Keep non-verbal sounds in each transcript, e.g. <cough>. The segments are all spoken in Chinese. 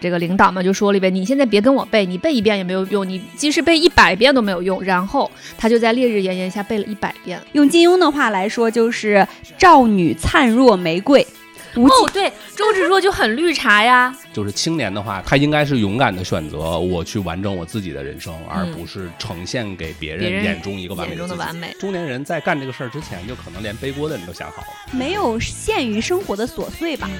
这个领导嘛就说了一遍：“你现在别跟我背，你背一遍也没有用，你即使背一百遍都没有用。”然后他就在烈日炎炎下背了一百遍。用金庸的话来说，就是“少女灿若玫瑰”。哦，对，周芷若就很绿茶呀。就是青年的话，他应该是勇敢的选择我去完整我自己的人生，而不是呈现给别人眼中一个完美的完美。中年人在干这个事儿之前，就可能连背锅的人都想好了，没有限于生活的琐碎吧。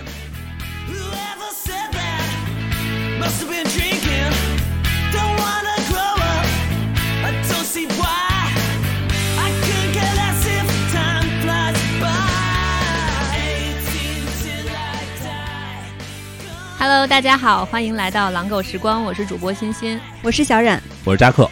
Hello，大家好，欢迎来到狼狗时光，我是主播欣欣，我是小冉，我是扎克。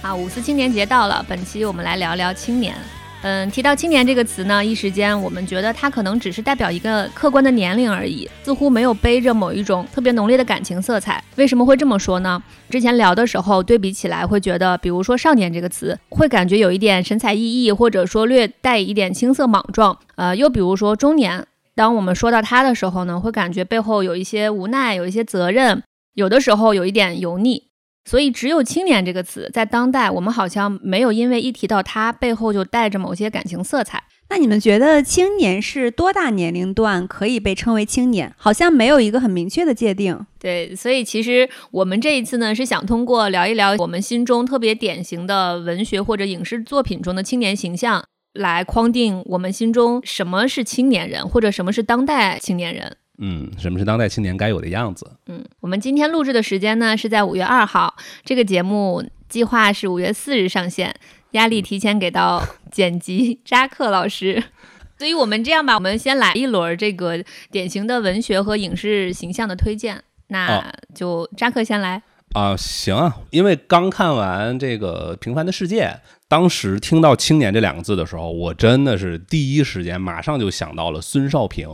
啊，五四青年节到了，本期我们来聊聊青年。嗯，提到青年这个词呢，一时间我们觉得它可能只是代表一个客观的年龄而已，似乎没有背着某一种特别浓烈的感情色彩。为什么会这么说呢？<laughs> 之前聊的时候对比起来，会觉得，比如说少年这个词，会感觉有一点神采奕奕，或者说略带一点青涩莽撞。呃，又比如说中年。当我们说到他的时候呢，会感觉背后有一些无奈，有一些责任，有的时候有一点油腻。所以，只有“青年”这个词，在当代我们好像没有因为一提到它背后就带着某些感情色彩。那你们觉得青年是多大年龄段可以被称为青年？好像没有一个很明确的界定。对，所以其实我们这一次呢，是想通过聊一聊我们心中特别典型的文学或者影视作品中的青年形象。来框定我们心中什么是青年人，或者什么是当代青年人。嗯，什么是当代青年该有的样子？嗯，我们今天录制的时间呢是在五月二号，这个节目计划是五月四日上线，压力提前给到剪辑扎克老师。<laughs> 所以我们这样吧，我们先来一轮这个典型的文学和影视形象的推荐，那就扎克先来。啊，行啊，因为刚看完这个《平凡的世界》，当时听到“青年”这两个字的时候，我真的是第一时间马上就想到了孙少平，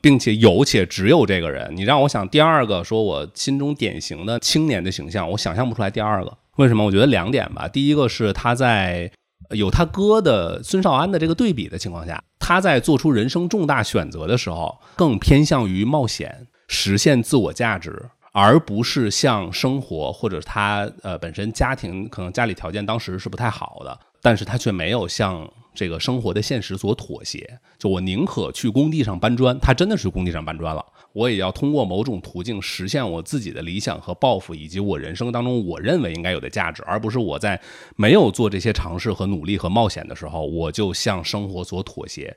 并且有且只有这个人。你让我想第二个，说我心中典型的青年的形象，我想象不出来第二个。为什么？我觉得两点吧。第一个是他在有他哥的孙少安的这个对比的情况下，他在做出人生重大选择的时候，更偏向于冒险，实现自我价值。而不是像生活或者他呃本身家庭可能家里条件当时是不太好的，但是他却没有像这个生活的现实所妥协。就我宁可去工地上搬砖，他真的是工地上搬砖了，我也要通过某种途径实现我自己的理想和抱负，以及我人生当中我认为应该有的价值，而不是我在没有做这些尝试和努力和冒险的时候，我就向生活所妥协。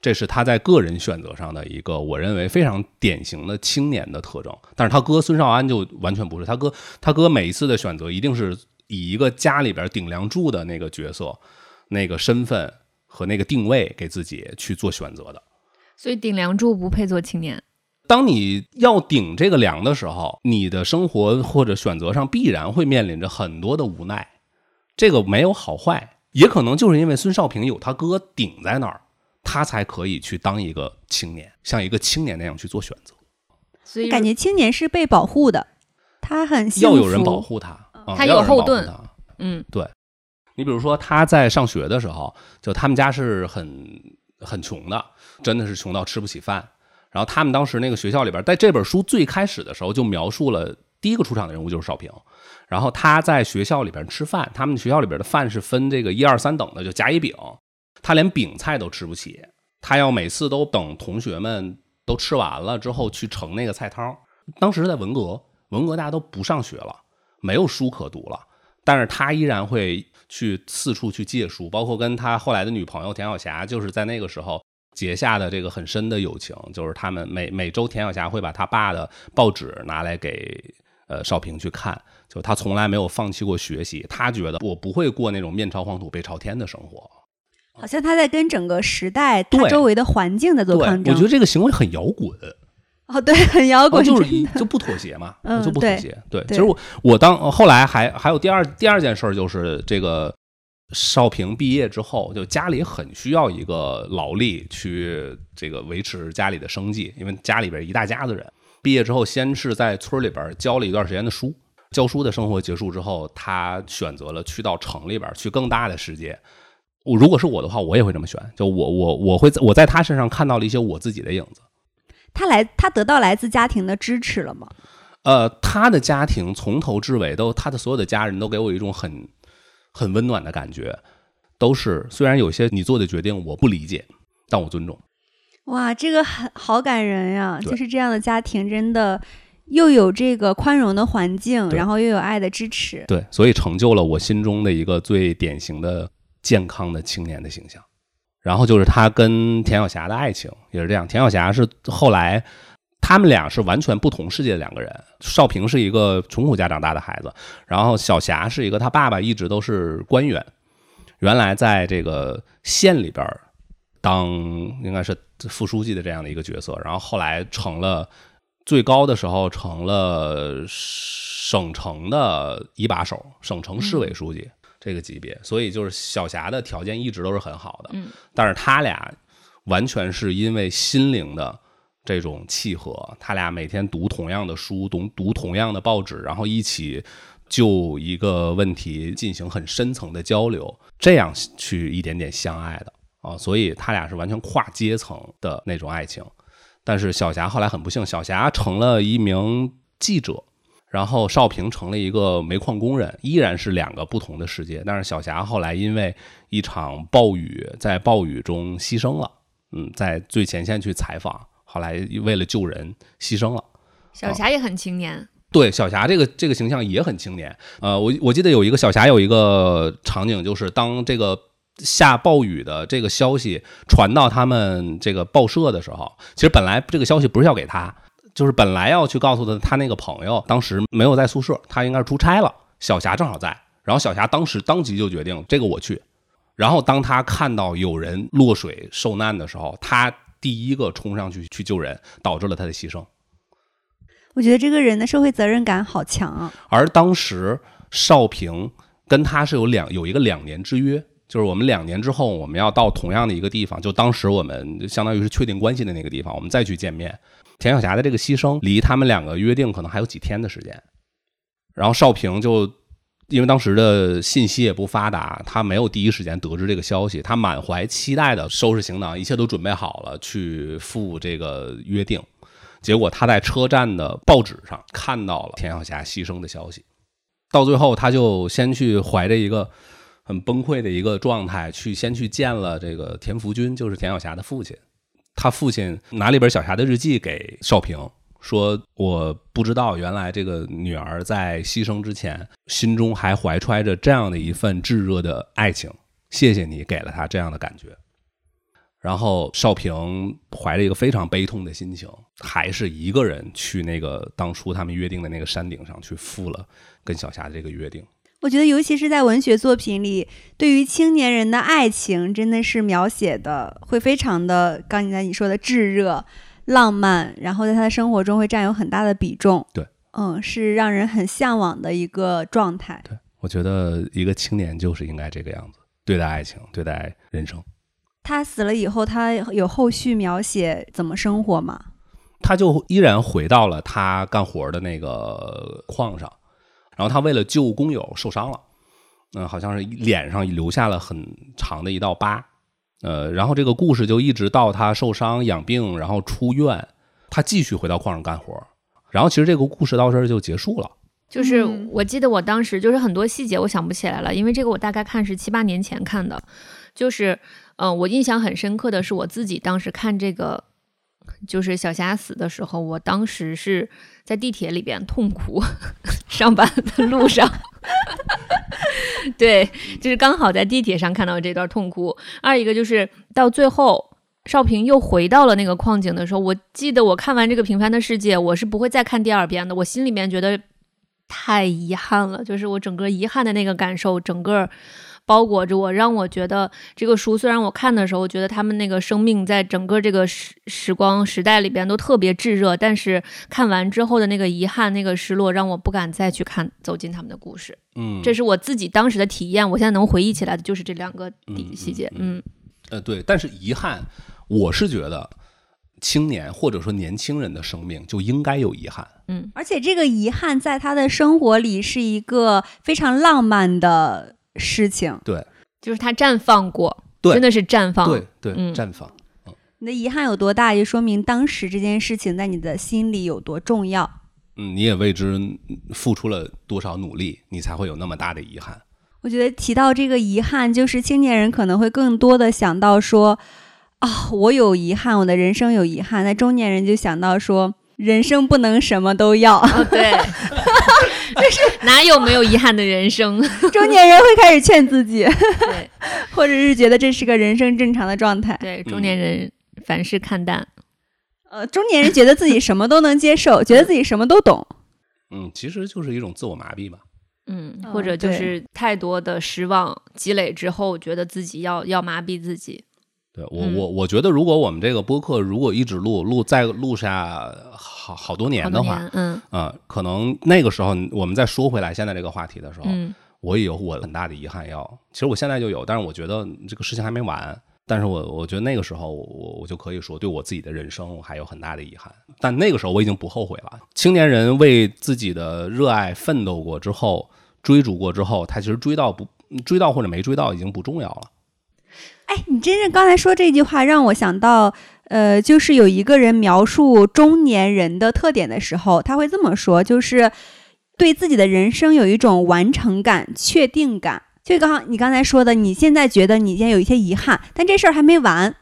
这是他在个人选择上的一个，我认为非常典型的青年的特征。但是他哥孙少安就完全不是，他哥他哥每一次的选择一定是以一个家里边顶梁柱的那个角色、那个身份和那个定位给自己去做选择的。所以顶梁柱不配做青年。当你要顶这个梁的时候，你的生活或者选择上必然会面临着很多的无奈。这个没有好坏，也可能就是因为孙少平有他哥顶在那儿。他才可以去当一个青年，像一个青年那样去做选择。所以感觉青年是被保护的，他很要有人保护他，他有后盾。嗯，对。你比如说他在上学的时候，就他们家是很很穷的，真的是穷到吃不起饭。然后他们当时那个学校里边，在这本书最开始的时候就描述了第一个出场的人物就是少平。然后他在学校里边吃饭，他们学校里边的饭是分这个一二三等的，就甲乙丙。他连饼菜都吃不起，他要每次都等同学们都吃完了之后去盛那个菜汤。当时在文革，文革大家都不上学了，没有书可读了，但是他依然会去四处去借书，包括跟他后来的女朋友田晓霞，就是在那个时候结下的这个很深的友情，就是他们每每周田晓霞会把他爸的报纸拿来给呃少平去看，就他从来没有放弃过学习，他觉得我不会过那种面朝黄土背朝天的生活。好像他在跟整个时代、他周围的环境在做抗争。我觉得这个行为很摇滚。哦，对，很摇滚，就是就不妥协嘛，<laughs> 就不妥协。对，其实我我当后来还还有第二第二件事就是这个少平毕业之后，就家里很需要一个劳力去这个维持家里的生计，因为家里边一大家子人。毕业之后，先是在村里边教了一段时间的书，教书的生活结束之后，他选择了去到城里边去更大的世界。我如果是我的话，我也会这么选。就我我我会我在他身上看到了一些我自己的影子。他来，他得到来自家庭的支持了吗？呃，他的家庭从头至尾都，他的所有的家人都给我一种很很温暖的感觉，都是虽然有些你做的决定我不理解，但我尊重。哇，这个很好感人呀！就是这样的家庭，真的又有这个宽容的环境，然后又有爱的支持。对，所以成就了我心中的一个最典型的健康的青年的形象。然后就是他跟田晓霞的爱情也是这样，田晓霞是后来他们俩是完全不同世界的两个人。少平是一个穷苦家长大的孩子，然后小霞是一个他爸爸一直都是官员，原来在这个县里边儿当应该是副书记的这样的一个角色，然后后来成了最高的时候成了省城的一把手，省城市委书记。这个级别，所以就是小霞的条件一直都是很好的，嗯，但是他俩完全是因为心灵的这种契合，他俩每天读同样的书，读读同样的报纸，然后一起就一个问题进行很深层的交流，这样去一点点相爱的啊，所以他俩是完全跨阶层的那种爱情。但是小霞后来很不幸，小霞成了一名记者，然后少平成了一个煤矿工人，依然是两个不同的世界。但是小霞后来因为一场暴雨，在暴雨中牺牲了，嗯，在最前线去采访，后来为了救人牺牲了。小霞也很青年，对小霞这个这个形象也很青年。呃，我我记得有一个小霞有一个场景，就是当这个下暴雨的这个消息传到他们这个报社的时候，其实本来这个消息不是要给他，就是本来要去告诉他他那个朋友当时没有在宿舍，他应该是出差了，小霞正好在，然后小霞当时当即就决定这个我去。然后当他看到有人落水受难的时候，他第一个冲上去去救人，导致了他的牺牲。我觉得这个人的社会责任感好强啊！而当时少平跟他是有两有一个两年之约，就是我们两年之后我们要到同样的一个地方，就当时我们相当于是确定关系的那个地方，我们再去见面。田晓霞的这个牺牲离他们两个约定可能还有几天的时间，然后少平就因为当时的信息也不发达，他没有第一时间得知这个消息，他满怀期待的收拾行囊，一切都准备好了去赴这个约定。结果他在车站的报纸上看到了田晓霞牺牲的消息，到最后他就先去怀着一个很崩溃的一个状态，去先去见了这个田福军，就是田晓霞的父亲。他父亲拿了一本小霞的日记给少平，说：“我不知道，原来这个女儿在牺牲之前，心中还怀揣着这样的一份炙热的爱情。谢谢你给了她这样的感觉。”然后少平怀着一个非常悲痛的心情，还是一个人去那个当初他们约定的那个山顶上去赴了跟小霞的这个约定。我觉得，尤其是在文学作品里，对于青年人的爱情，真的是描写的会非常的，刚才你说的炙热、浪漫，然后在他的生活中会占有很大的比重。对，嗯，是让人很向往的一个状态。对我觉得一个青年就是应该这个样子，对待爱情，对待人生。他死了以后，他有后续描写怎么生活吗？他就依然回到了他干活的那个矿上，然后他为了救工友受伤了，嗯、好像是脸上留下了很长的一道疤，呃，然后这个故事就一直到他受伤养病，然后出院，他继续回到矿上干活，然后其实这个故事到这儿就结束了。就是嗯我记得我当时就是很多细节我想不起来了，因为这个我大概看是七八年前看的，就是呃，我印象很深刻的是我自己当时看这个，就是小霞死的时候，我当时是在地铁里边痛哭，上班的路上，<laughs> 对，就是刚好在地铁上看到这段痛哭。二一个就是到最后。少平又回到了那个矿井的时候，我记得我看完这个《平凡的世界》，我是不会再看第二遍的。我心里面觉得太遗憾了，就是我整个遗憾的那个感受，整个包裹着我，让我觉得这个书虽然我看的时候觉得他们那个生命在整个这个时时光时代里边都特别炙热，但是看完之后的那个遗憾、那个失落，让我不敢再去看走进他们的故事。嗯，这是我自己当时的体验，我现在能回忆起来的就是这两个嗯细节。嗯嗯呃对，但是遗憾，我是觉得青年或者说年轻人的生命就应该有遗憾。嗯而且这个遗憾在他的生活里是一个非常浪漫的事情。对就是他绽放过，对真的是绽放。对对，嗯绽放。你的遗憾有多大，就说明当时这件事情在你的心里有多重要。嗯，你也为之付出了多少努力，你才会有那么大的遗憾。我觉得提到这个遗憾，就是青年人可能会更多的想到说，啊，我有遗憾，我的人生有遗憾。那中年人就想到说，人生不能什么都要。哦，对，<laughs> 就 <laughs> 是哪有没有遗憾的人生？<laughs> 中年人会开始劝自己，对，<laughs> 或者是觉得这是个人生正常的状态。对，中年人凡事看淡。呃，中年人觉得自己什么都能接受，觉得自己什么都懂。嗯，其实就是一种自我麻痹吧。嗯，或者就是太多的失望积累之后，觉得自己要要麻痹自己。对我，我我觉得，如果我们这个播客如果一直录录再录下好好多年的话，嗯啊，可能那个时候我们再说回来现在这个话题的时候，嗯，我也有我很大的遗憾要。其实我现在就有，但是我觉得这个事情还没完。但是我我觉得那个时候我我就可以说，对我自己的人生我还有很大的遗憾。但那个时候我已经不后悔了。青年人为自己的热爱奋斗过之后，追逐过之后，他其实追到不追到或者没追到已经不重要了。哎，你真正刚才说这句话让我想到，呃，就是有一个人描述中年人的特点的时候，他会这么说，就是对自己的人生有一种完成感、确定感。就刚你刚才说的，你现在觉得你现在有一些遗憾，但这事儿还没完。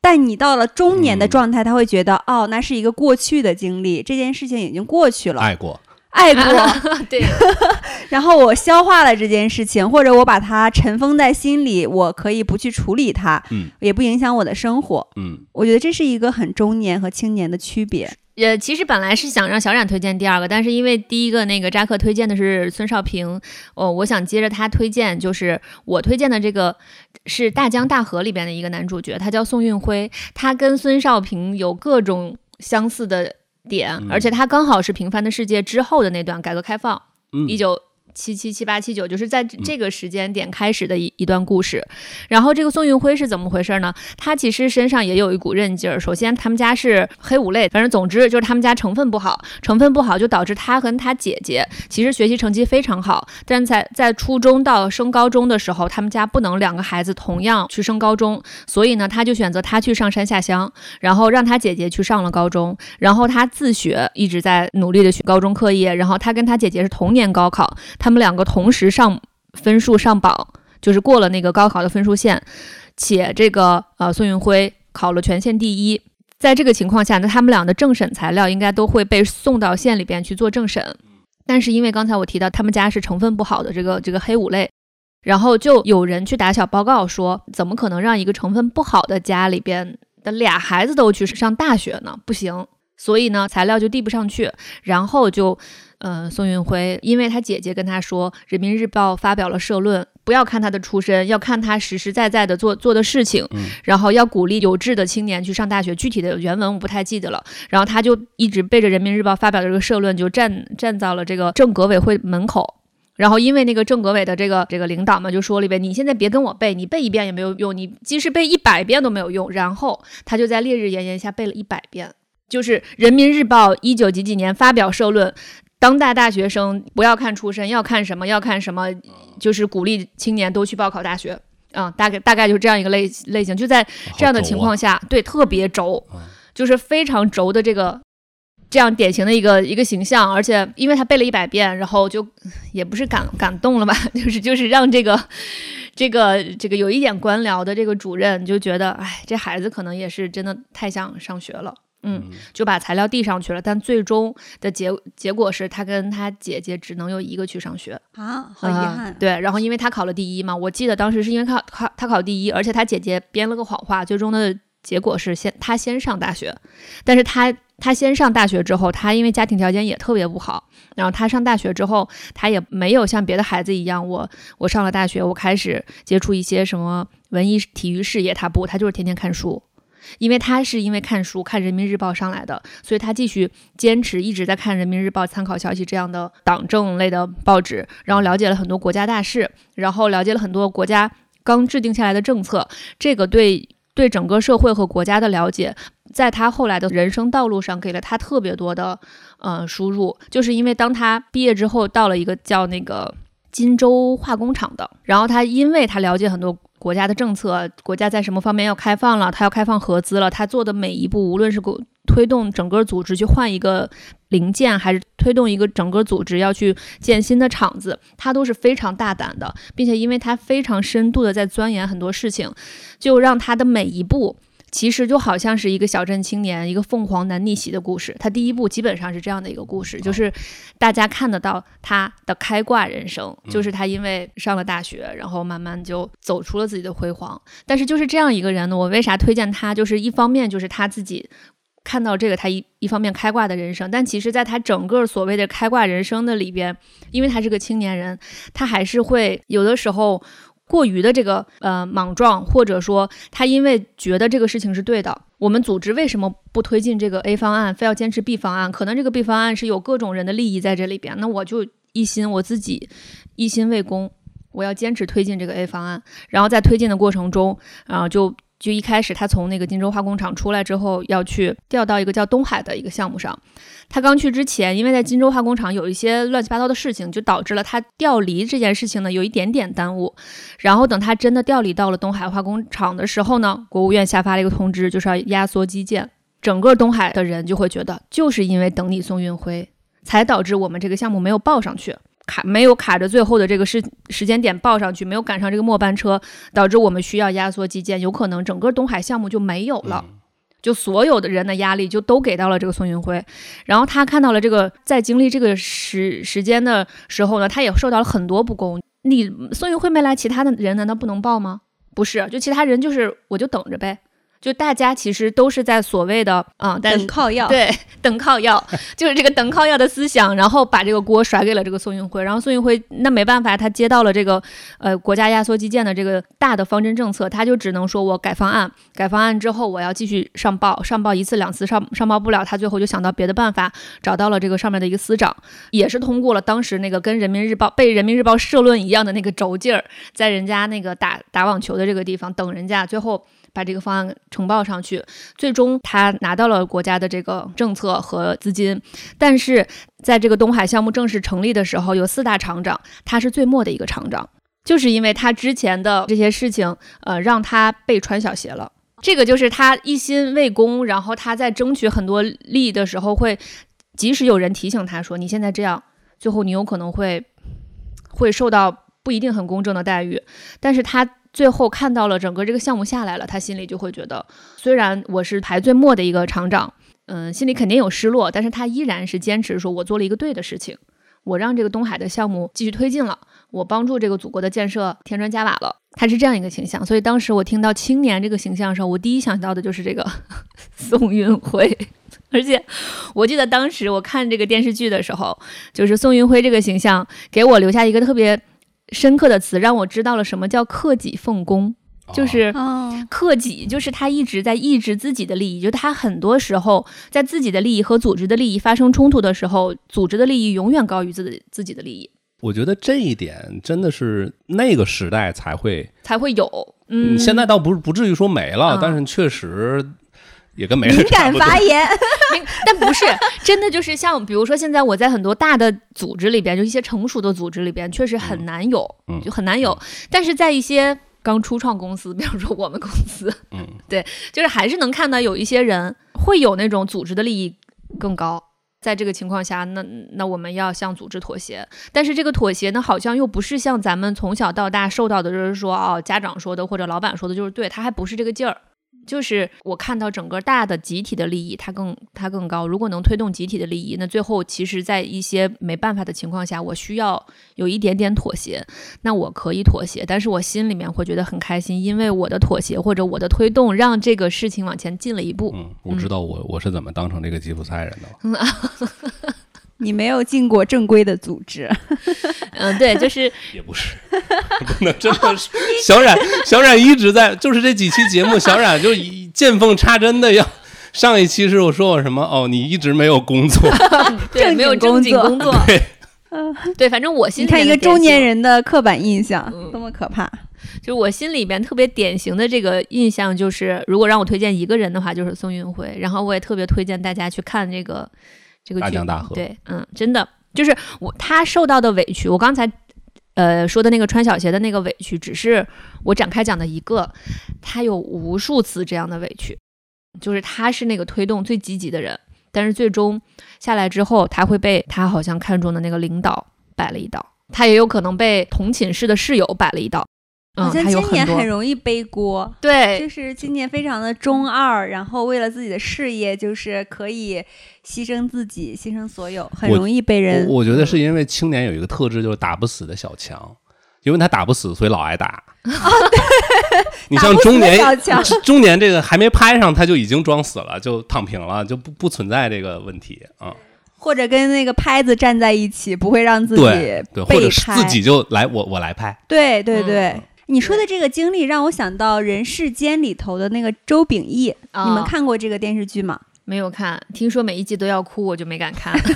但你到了中年的状态，他会觉得，哦，那是一个过去的经历，这件事情已经过去了。爱过，爱过，<laughs> 对。<laughs> 然后我消化了这件事情，或者我把它尘封在心里，我可以不去处理它，嗯，也不影响我的生活。嗯，我觉得这是一个很中年和青年的区别。也，其实本来是想让小冉推荐第二个，但是因为第一个那个扎克推荐的是孙少平，哦，我想接着他推荐，就是我推荐的这个是《大江大河》里边的一个男主角，他叫宋运辉，他跟孙少平有各种相似的点，而且他刚好是《平凡的世界》之后的那段改革开放，一九。七七七八七九，就是在这个时间点开始的一一段故事。然后这个宋运辉是怎么回事呢？他其实身上也有一股韧劲儿。首先，他们家是黑五类，反正总之就是他们家成分不好，成分不好就导致他和他姐姐其实学习成绩非常好，但在在初中到升高中的时候，他们家不能两个孩子同样去升高中，所以呢，他就选择他去上山下乡，然后让他姐姐去上了高中，然后他自学一直在努力的学高中课业，然后他跟他姐姐是同年高考。他们两个同时上分数上榜，就是过了那个高考的分数线，且这个呃宋运辉考了全县第一。在这个情况下，那他们俩的政审材料应该都会被送到县里边去做政审。但是因为刚才我提到他们家是成分不好的这个这个黑五类，然后就有人去打小报告说，怎么可能让一个成分不好的家里边的俩孩子都去上大学呢？不行。所以呢，材料就递不上去，然后就，呃，宋运辉，因为他姐姐跟他说，《人民日报》发表了社论，不要看他的出身，要看他实实在在的做做的事情，然后要鼓励有志的青年去上大学。具体的原文我不太记得了。然后他就一直背着《人民日报》发表的这个社论，就站站到了这个政革委会门口。然后因为那个政革委的这个这个领导嘛，就说了一遍，你现在别跟我背，你背一遍也没有用，你即使背一百遍都没有用。然后他就在烈日炎炎下背了一百遍。就是《人民日报》一九几几年发表社论，当代大学生不要看出身，要看什么？要看什么？就是鼓励青年都去报考大学。嗯，大概大概就是这样一个类类型。就在这样的情况下，对，特别轴，就是非常轴的这个这样典型的一个一个形象。而且因为他背了一百遍，然后就也不是感感动了吧，<laughs> 就是就是让这个这个这个有一点官僚的这个主任就觉得，哎，这孩子可能也是真的太想上学了。嗯，就把材料递上去了，但最终的结结果是他跟他姐姐只能有一个去上学啊，好遗憾。对，然后因为他考了第一嘛，我记得当时是因为考考他考第一，而且他姐姐编了个谎话，最终的结果是先他先上大学，但是他他先上大学之后，他因为家庭条件也特别不好，然后他上大学之后，他也没有像别的孩子一样，我我上了大学，我开始接触一些什么文艺体育事业，他不，他就是天天看书。因为他是因为看书看《人民日报》上来的，所以他继续坚持一直在看《人民日报》参考消息这样的党政类的报纸，然后了解了很多国家大事，然后了解了很多国家刚制定下来的政策。这个对对整个社会和国家的了解，在他后来的人生道路上给了他特别多的呃输入。就是因为当他毕业之后到了一个叫那个金州化工厂的，然后他因为他了解很多。国家的政策，国家在什么方面要开放了？他要开放合资了。他做的每一步，无论是推动整个组织去换一个零件，还是推动一个整个组织要去建新的厂子，他都是非常大胆的，并且因为他非常深度的在钻研很多事情，就让他的每一步。其实就好像是一个小镇青年，一个凤凰男逆袭的故事。他第一部基本上是这样的一个故事，就是大家看得到他的开挂人生，就是他因为上了大学，然后慢慢就走出了自己的辉煌。但是就是这样一个人呢，我为啥推荐他？就是一方面就是他自己看到这个，他一一方面开挂的人生，但其实在他整个所谓的开挂人生的里边，因为他是个青年人，他还是会有的时候。过于的这个呃莽撞，或者说他因为觉得这个事情是对的，我们组织为什么不推进这个 A 方案，非要坚持 B 方案？可能这个 B 方案是有各种人的利益在这里边，那我就一心我自己一心为公，我要坚持推进这个 A 方案，然后在推进的过程中，啊就。就一开始他从那个金州化工厂出来之后，要去调到一个叫东海的一个项目上。他刚去之前，因为在金州化工厂有一些乱七八糟的事情，就导致了他调离这件事情呢有一点点耽误。然后等他真的调离到了东海化工厂的时候呢，国务院下发了一个通知，就是要压缩基建。整个东海的人就会觉得，就是因为等你宋运辉，才导致我们这个项目没有报上去。卡没有卡着最后的这个时时间点报上去，没有赶上这个末班车，导致我们需要压缩基建，有可能整个东海项目就没有了，就所有的人的压力就都给到了这个宋运辉，然后他看到了这个在经历这个时时间的时候呢，他也受到了很多不公。你宋运辉没来，其他的人难道不能报吗？不是，就其他人就是我就等着呗。就大家其实都是在所谓的啊等靠要，对，等靠要，<laughs> 就是这个等靠要的思想，然后把这个锅甩给了这个宋运辉，然后宋运辉那没办法，他接到了这个呃国家压缩基建的这个大的方针政策，他就只能说我改方案，改方案之后我要继续上报，上报一次两次上上报不了，他最后就想到别的办法，找到了这个上面的一个司长，也是通过了当时那个跟人民日报被人民日报社论一样的那个轴劲儿，在人家那个打打网球的这个地方等人家，最后。把这个方案呈报上去，最终他拿到了国家的这个政策和资金，但是在这个东海项目正式成立的时候，有四大厂长，他是最末的一个厂长，就是因为他之前的这些事情，呃，让他被穿小鞋了。这个就是他一心为公，然后他在争取很多利益的时候，会即使有人提醒他说你现在这样，最后你有可能会会受到不一定很公正的待遇，但是他。最后看到了整个这个项目下来了，他心里就会觉得，虽然我是排最末的一个厂长，嗯，心里肯定有失落，但是他依然是坚持说，我做了一个对的事情，我让这个东海的项目继续推进了，我帮助这个祖国的建设添砖加瓦了，他是这样一个形象。所以当时我听到青年这个形象的时候，我第一想到的就是这个 <laughs> 宋运辉，<laughs> 而且我记得当时我看这个电视剧的时候，就是宋运辉这个形象给我留下一个特别。深刻的词让我知道了什么叫克己奉公，就是克己，就是他一直在抑制自己的利益，就他很多时候在自己的利益和组织的利益发生冲突的时候，组织的利益永远高于自己自己的利益。我觉得这一点真的是那个时代才会才会有，嗯，现在倒不是不至于说没了，但是确实。也跟没敏感发言，<laughs> 但不是真的，就是像比如说，现在我在很多大的组织里边，就一些成熟的组织里边，确实很难有，就很难有。但是在一些刚初创公司，比如说我们公司，嗯，<laughs> 对，就是还是能看到有一些人会有那种组织的利益更高，在这个情况下，那那我们要向组织妥协。但是这个妥协呢，好像又不是像咱们从小到大受到的，就是说哦，家长说的或者老板说的就是对，他还不是这个劲儿。就是我看到整个大的集体的利益，它更它更高。如果能推动集体的利益，那最后其实，在一些没办法的情况下，我需要有一点点妥协，那我可以妥协。但是我心里面会觉得很开心，因为我的妥协或者我的推动，让这个事情往前进了一步。嗯，我知道我我是怎么当成这个吉普赛人的了。<laughs> 你没有进过正规的组织，<laughs> 嗯，对，就是 <laughs> 也不是，<laughs> 不能真的是小冉，小冉一直在，就是这几期节目，小冉就见缝插针的要。上一期是我说我什么？哦，你一直没有工作，对，没有正经工作，对，嗯，对，反正我心里看一个中年人的刻板印象多么可怕。就是我心里边特别典型的这个印象，就是如果让我推荐一个人的话，就是宋运辉。然后我也特别推荐大家去看这个。这个大江大河，对，嗯，真的就是我他受到的委屈，我刚才呃说的那个穿小鞋的那个委屈，只是我展开讲的一个，他有无数次这样的委屈，就是他是那个推动最积极的人，但是最终下来之后，他会被他好像看中的那个领导摆了一道，他也有可能被同寝室的室友摆了一道。嗯，好像今年很容易背锅，对就是今年非常的中二，然后为了自己的事业，就是可以牺牲自己，牺牲所有，很容易被人我我觉得是因为青年有一个特质，就是打不死的小强，因为他打不死，所以老挨打。<laughs> 你像中年中年这个还没拍上，他就已经装死了，就躺平了，就不不存在这个问题啊。或者跟那个拍子站在一起，不会让自己对对，或者是自己就来我我来拍。对对对。嗯你说的这个经历让我想到《人世间》里头的那个周秉义，啊你们看过这个电视剧吗？没有看，听说每一季都要哭，我就没敢看。对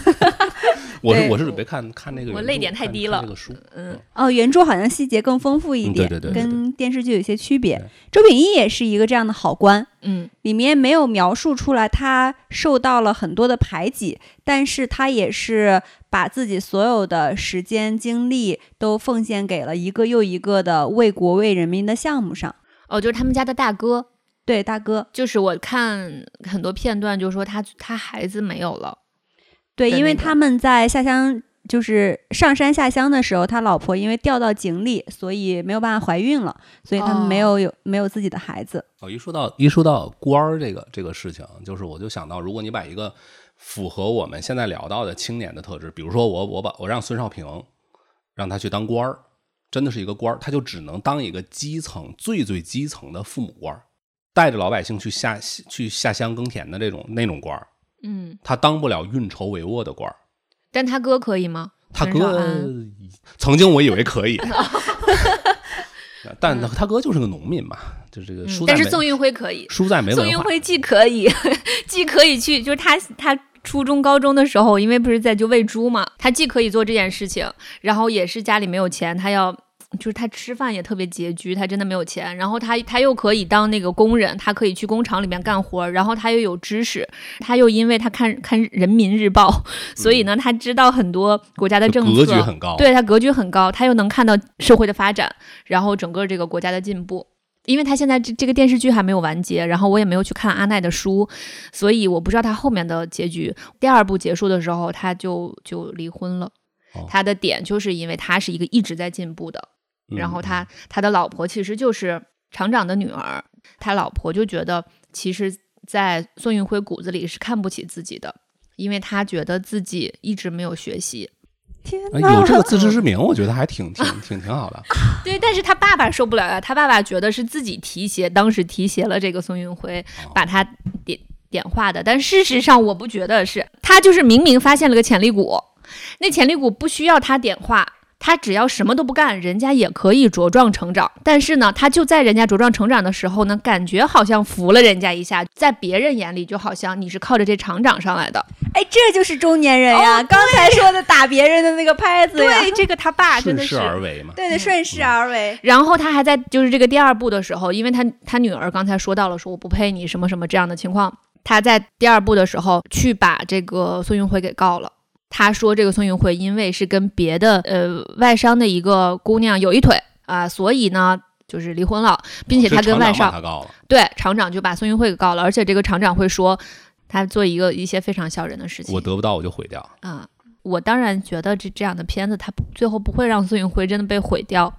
<laughs> 我是我是准备看看那个，我泪点太低了那个书，嗯，哦，原著好像细节更丰富一嗯点，对对对对跟电视剧有一些区别。周秉义也是一个这样的好官，嗯里面没有描述出来他受到了很多的排挤，但是他也是把自己所有的时间精力都奉献给了一个又一个的为国为人民的项目上。哦，就是他们家的大哥，对，大哥，就是我看很多片段，就说他他孩子没有了。对，因为他们在下乡，就是上山下乡的时候，他老婆因为掉到井里，所以没有办法怀孕了，所以他们没有有、没有自己的孩子。哦，一说到一说到官儿这个这个事情，就是我就想到，如果你把一个符合我们现在聊到的青年的特质，比如说我我把我让孙少平让他去当官儿，真的是一个官儿，他就只能当一个基层最最基层的父母官儿，带着老百姓去下去下乡耕田的这种那种官儿，嗯，他当不了运筹帷幄的官儿。但他哥可以吗？他哥 <laughs> 曾经我以为可以，<laughs> <laughs> 但他哥就是个农民嘛，就是这个但是宋运辉可以，输在没宋。运辉既可以，既可以去，就是他他初中高中的时候，因为不是在就喂猪嘛，他既可以做这件事情，然后也是家里没有钱，他要。就是他吃饭也特别拮据，他真的没有钱。然后他他又可以当那个工人，他可以去工厂里面干活，然后他又有知识，他又因为他看看《人民日报》，所以呢，他知道很多国家的政策，格局很高，对他格局很高，他又能看到社会的发展，然后整个这个国家的进步。因为他现在这这个电视剧还没有完结，然后我也没有去看阿奈的书，所以我不知道他后面的结局。第二部结束的时候，他就就离婚了。哦他的点就是因为他是一个一直在进步的，嗯然后他他的老婆其实就是厂长的女儿，他老婆就觉得其实，在宋运辉骨子里是看不起自己的，因为他觉得自己一直没有学习。天有这个自知之明，<laughs> 我觉得还挺挺挺挺好的。<laughs> 对，但是他爸爸受不了呀，他爸爸觉得是自己提携，当时提携了这个宋运辉，把他点点化的。但事实上，我不觉得是他，就是明明发现了个潜力股，那潜力股不需要他点化。他只要什么都不干，人家也可以茁壮成长。但是呢，他就在人家茁壮成长的时候呢，感觉好像扶了人家一下，在别人眼里就好像你是靠着这厂长上来的。哎，这就是中年人呀！刚才说的打别人的那个拍子呀，对，这个他爸真的是顺势而为嘛。对对，顺势而为。然后他还在就是这个第二部的时候，因为他他女儿刚才说到了说我不配你什么什么这样的情况，他在第二部的时候去把这个孙运辉给告了。他说这个孙运辉因为是跟别的呃外商的一个姑娘有一腿啊、所以呢就是离婚了，并且他跟外商对厂长就把孙运辉给告了，而且这个厂长会说他做一个一些非常小人的事情。我得不到我就毁掉。啊、我当然觉得这这样的片子，他不最后不会让孙运辉真的被毁掉，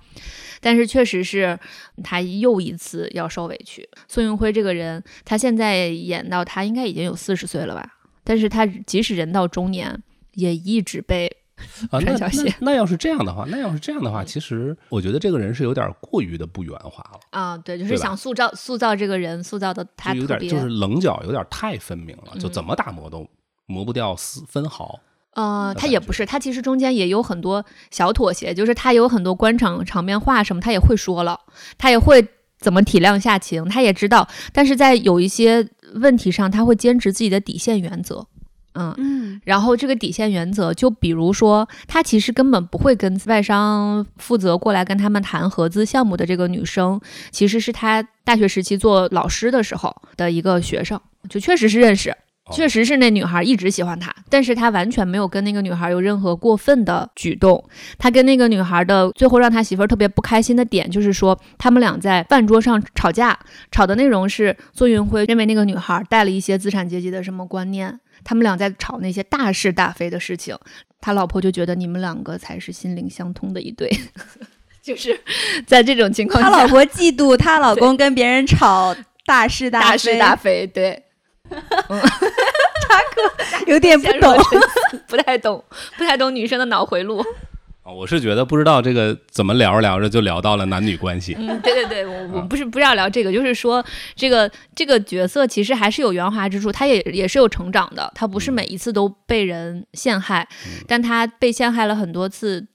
但是确实是他又一次要受委屈。孙运辉这个人，他现在演到他应该已经有四十岁了吧，但是他即使人到中年，也一直被啊，那那那要是这样的话，那要是这样的话，其实我觉得这个人是有点过于的不圆滑了，啊，对，就是想塑造塑造这个人，塑造的他有点就是棱角有点太分明了，就嗯。怎么打磨都磨不掉丝分毫。呃，的感觉他也不是，他其实中间也有很多小妥协，就是他有很多官场场面话什么，他也会说了，他也会怎么体谅下情，他也知道，但是在有一些问题上，他会坚持自己的底线原则，嗯。嗯，然后这个底线原则，就比如说，他其实根本不会跟外商负责过来跟他们谈合资项目的这个女生，其实是他大学时期做老师的时候的一个学生，就确实是认识。确实是那女孩一直喜欢他，但是他完全没有跟那个女孩有任何过分的举动。他跟那个女孩的最后让他媳妇儿特别不开心的点，就是说他们俩在饭桌上吵架，吵的内容是宋云辉认为那个女孩带了一些资产阶级的什么观念，他们俩在吵那些大是大非的事情，他老婆就觉得你们两个才是心灵相通的一对，<laughs> 就是在这种情况下，他老婆嫉妒他老公跟别人吵大是大非，是大非，对。<laughs> 查克有点不懂，不太懂，不太懂女生的脑回路啊！我是觉得不知道这个怎么聊着聊着就聊到了男女关系。嗯，对对对，我我不是不是要聊这个，就是说这个这个角色其实还是有圆滑之处，他也也是有成长的，他不是每一次都被人陷害，但他被陷害了很多次。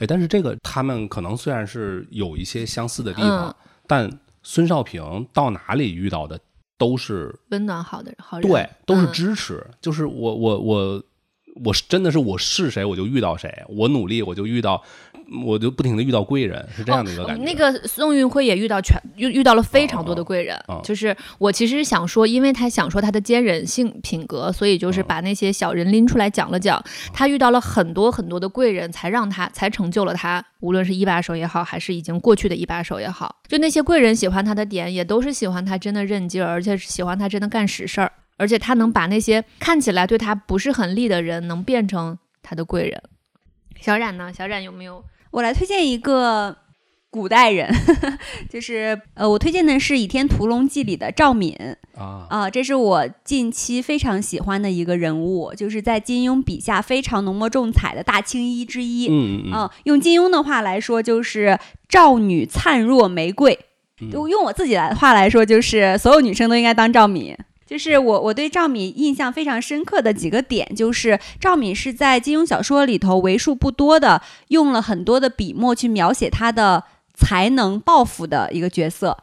哎，但是这个他们可能虽然是有一些相似的地方，但孙少平到哪里遇到的？都是温暖好的好人，对，都是支持。就是我我我我是真的是我是谁我就遇到谁，我努力我就遇到。我就不停的遇到贵人，是这样的一个感觉。那个宋运辉也遇到全遇遇到了非常多的贵人，就是我其实想说，因为他想说他的坚韧性品格，所以就是把那些小人拎出来讲了讲。他遇到了很多很多的贵人，才让他才成就了他，无论是一把手也好，还是已经过去的一把手也好，就那些贵人喜欢他的点，也都是喜欢他真的韧劲儿，而且是喜欢他真的干实事儿，而且他能把那些看起来对他不是很利的人，能变成他的贵人。小冉呢？小冉有没有？我来推荐一个古代人，<laughs> 就是呃，我推荐的是《倚天屠龙记》里的赵敏啊啊，这是我近期非常喜欢的一个人物，就是在金庸笔下非常浓墨重彩的大青衣之一。嗯嗯用金庸的话来说，就是赵女灿若玫瑰；就用我自己的话来说，就是所有女生都应该当赵敏。就是我我对赵敏印象非常深刻的几个点，就是赵敏是在金庸小说里头为数不多的用了很多的笔墨去描写她的才能、抱负的一个角色。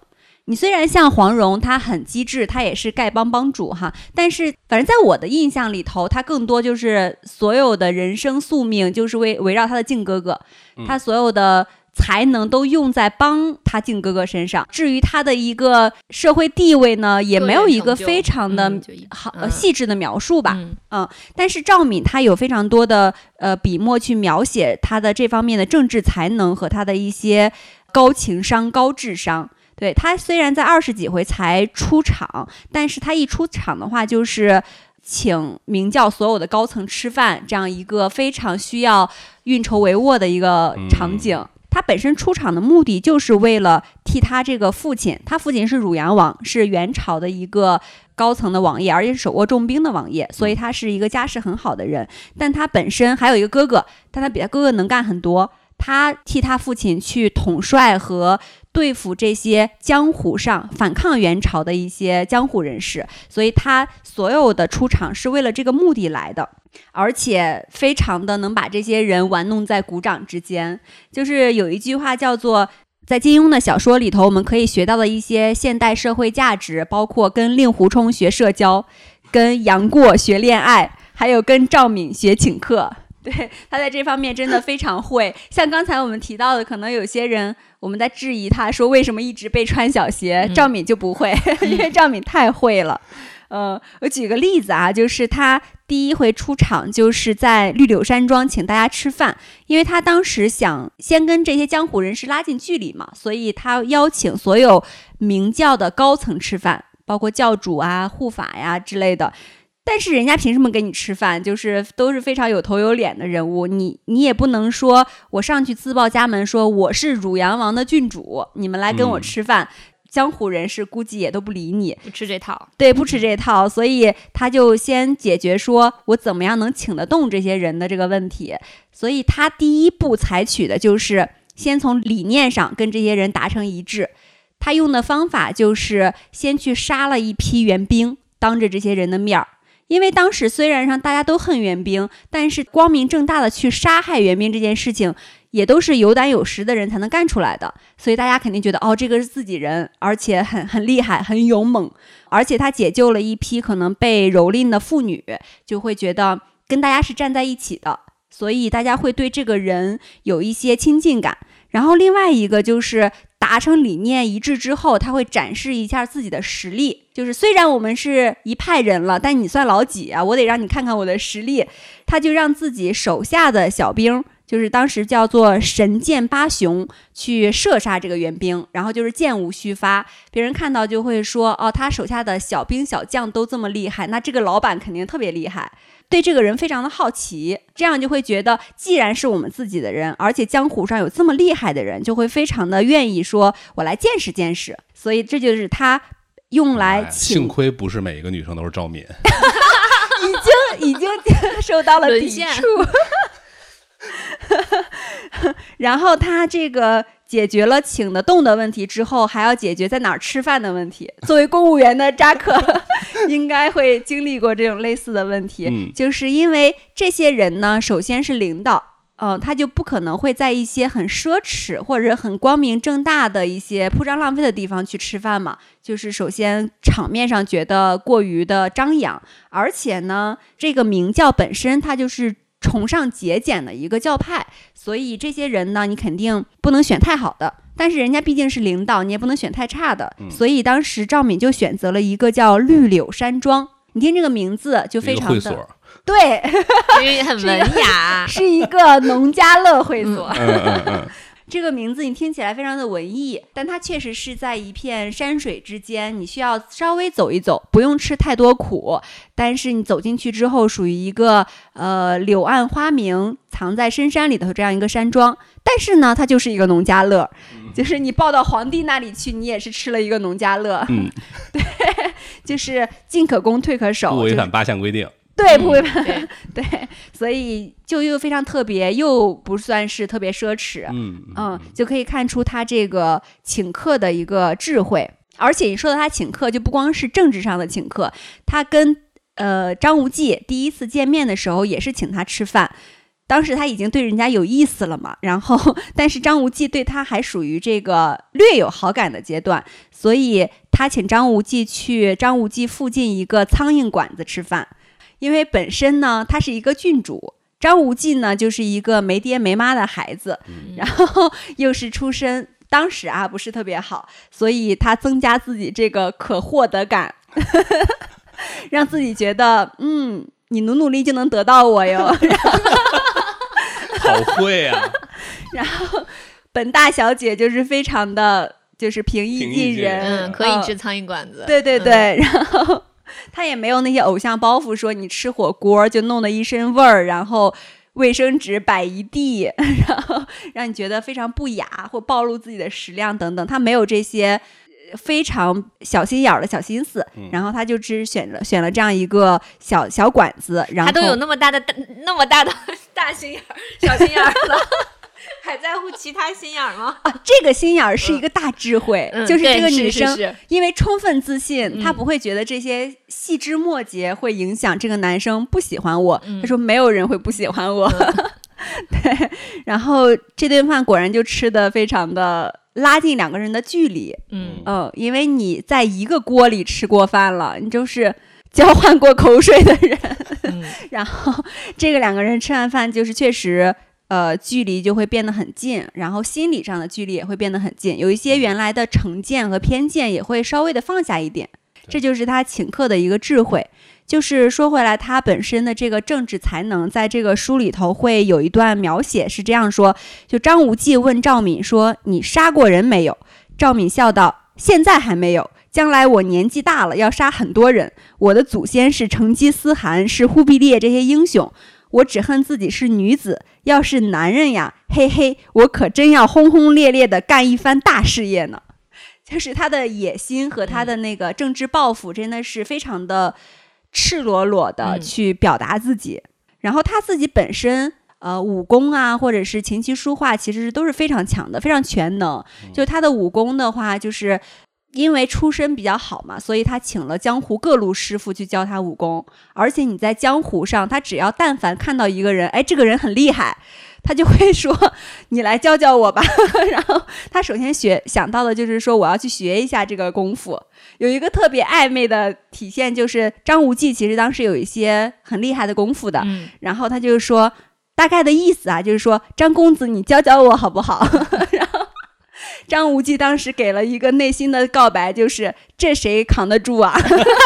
你虽然像黄蓉，她很机智，她也是丐帮帮主哈，但是反正在我的印象里头，她更多就是所有的人生宿命就是围围绕她的靖哥哥，她所有的。才能都用在帮他靖哥哥身上。至于他的一个社会地位呢，也没有一个非常的好细致的描述吧。嗯，但是赵敏他有非常多的呃笔墨去描写他的这方面的政治才能和他的一些高情商、高智商。对他虽然在二十几回才出场，但是他一出场的话就是请明教所有的高层吃饭，这样一个非常需要运筹帷幄的一个场景。他本身出场的目的就是为了替他这个父亲，他父亲是汝阳王，是元朝的一个高层的王爷，而且是手握重兵的王爷，所以他是一个家世很好的人。但他本身还有一个哥哥，但他比他哥哥能干很多。他替他父亲去统帅和对付这些江湖上反抗元朝的一些江湖人士，所以他所有的出场是为了这个目的来的。而且非常的能把这些人玩弄在鼓掌之间，就是有一句话叫做，在金庸的小说里头，我们可以学到的一些现代社会价值，包括跟令狐冲学社交，跟杨过学恋爱，还有跟赵敏学请客。<laughs> 对他在这方面真的非常会。像刚才我们提到的，可能有些人我们在质疑他说为什么一直被穿小鞋，赵敏就不会，<laughs> 因为赵敏太会了。呃，我举个例子啊，就是他第一回出场就是在绿柳山庄请大家吃饭，因为他当时想先跟这些江湖人士拉近距离嘛，所以他邀请所有明教的高层吃饭，包括教主啊、护法呀之类的。但是人家凭什么跟你吃饭？就是都是非常有头有脸的人物，你你也不能说我上去自报家门，说我是汝阳王的郡主，你们来跟我吃饭。江湖人士估计也都不理你，不吃这套。对，不吃这套，所以他就先解决说我怎么样能请得动这些人的这个问题。所以他第一步采取的就是先从理念上跟这些人达成一致。他用的方法就是先去杀了一批援兵，当着这些人的面儿。因为当时虽然上大家都恨援兵，但是光明正大的去杀害援兵这件事情，也都是有胆有识的人才能干出来的。所以大家肯定觉得，哦，这个是自己人，而且很很厉害，很勇猛，而且他解救了一批可能被蹂躏的妇女，就会觉得跟大家是站在一起的，所以大家会对这个人有一些亲近感。然后另外一个就是达成理念一致之后，他会展示一下自己的实力。就是虽然我们是一派人了，但你算老几啊？我得让你看看我的实力。他就让自己手下的小兵，就是当时叫做神箭八雄，去射杀这个援兵，然后就是箭无虚发。别人看到就会说，哦，他手下的小兵小将都这么厉害，那这个老板肯定特别厉害。对这个人非常的好奇，这样就会觉得，既然是我们自己的人，而且江湖上有这么厉害的人，就会非常的愿意说，我来见识见识。所以这就是他用来请，幸亏不是每一个女生都是赵敏，<laughs> 已经已经受到了抵触。<laughs> 然后他这个解决了请得动的问题之后，还要解决在哪儿吃饭的问题。<laughs> 作为公务员的扎克，<laughs> 应该会经历过这种类似的问题。嗯，就是因为这些人呢，首先是领导，嗯、他就不可能会在一些很奢侈或者很光明正大的一些铺张浪费的地方去吃饭嘛。就是首先场面上觉得过于的张扬，而且呢，这个明教本身它就是崇尚节俭的一个教派，所以这些人呢，你肯定不能选太好的。但是人家毕竟是领导，你也不能选太差的。嗯所以当时赵敏就选择了一个叫绿柳山庄。你听这个名字就非常的会所，对，<laughs> 因为很文雅。<laughs> 是一个农家乐会所。嗯嗯嗯，这个名字你听起来非常的文艺，但它确实是在一片山水之间，你需要稍微走一走，不用吃太多苦。但是你走进去之后，属于一个呃柳暗花明、藏在深山里头这样一个山庄。但是呢，它就是一个农家乐，就是你抱到皇帝那里去，你也是吃了一个农家乐，嗯，<laughs> 对就是进可攻退可守，不违反八项规定。对，不违反、对，对，所以就又非常特别，又不算是特别奢侈，嗯嗯，就可以看出他这个请客的一个智慧。而且你说到他请客，就不光是政治上的请客，他跟呃张无忌第一次见面的时候也是请他吃饭。当时他已经对人家有意思了嘛，然后但是张无忌对他还属于这个略有好感的阶段，所以他请张无忌去张无忌附近一个苍蝇馆子吃饭，因为本身呢他是一个郡主，张无忌呢就是一个没爹没妈的孩子，然后又是出身当时啊不是特别好，所以他增加自己这个可获得感，<laughs> 让自己觉得嗯，你努努力就能得到我哟。<laughs> 好会啊！然后本大小姐就是非常的，就是平易近近人，人嗯，可以吃苍蝇馆子。对对嗯对，然后他也没有那些偶像包袱，说你吃火锅就弄得一身味儿，然后卫生纸摆一地，<laughs> 然后让你觉得非常不雅或暴露自己的食量等等，他没有这些。呃非常小心眼儿的小心思，嗯然后他就只选了选了这样一个小小馆子，然后他都有那么大的大那么大的 <laughs> 大心眼儿、小心眼儿了，<laughs> <laughs> 还在乎其他心眼儿吗？啊，这个心眼儿是一个大智慧，嗯，就是这个女生因为充分自信，嗯她不会觉得这些细枝末节会影响这个男生不喜欢我。嗯她说没有人会不喜欢我。<laughs> 对，然后这顿饭果然就吃的非常的拉近两个人的距离。嗯嗯，因为你在一个锅里吃过饭了，你就是交换过口水的人。嗯 <laughs> 然后这个两个人吃完饭，就是确实。呃，距离就会变得很近，然后心理上的距离也会变得很近，有一些原来的成见和偏见也会稍微的放下一点，这就是他请客的一个智慧。就是说回来，他本身的这个政治才能，在这个书里头会有一段描写是这样说：就张无忌问赵敏说：“你杀过人没有？”赵敏笑道：“现在还没有，将来我年纪大了，要杀很多人。我的祖先是成吉思汗，是忽必烈这些英雄。”我只恨自己是女子，要是男人呀，嘿嘿，我可真要轰轰烈烈的干一番大事业呢。<laughs> 就是他的野心和他的那个政治抱负，真的是非常的赤裸裸的嗯去表达自己。然后他自己本身，呃，武功啊，或者是琴棋书画，其实都是非常强的，非常全能。就他的武功的话，就是因为出身比较好嘛，所以他请了江湖各路师傅去教他武功。而且你在江湖上，他只要但凡看到一个人，哎，这个人很厉害，他就会说：“你来教教我吧。<laughs> ”然后他首先学想到的就是说，我要去学一下这个功夫。有一个特别暧昧的体现，就是张无忌其实当时有一些很厉害的功夫的，嗯然后他就说大概的意思啊，就是说张公子你教教我好不好？然 <laughs> 后张无忌当时给了一个内心的告白，就是这谁扛得住啊？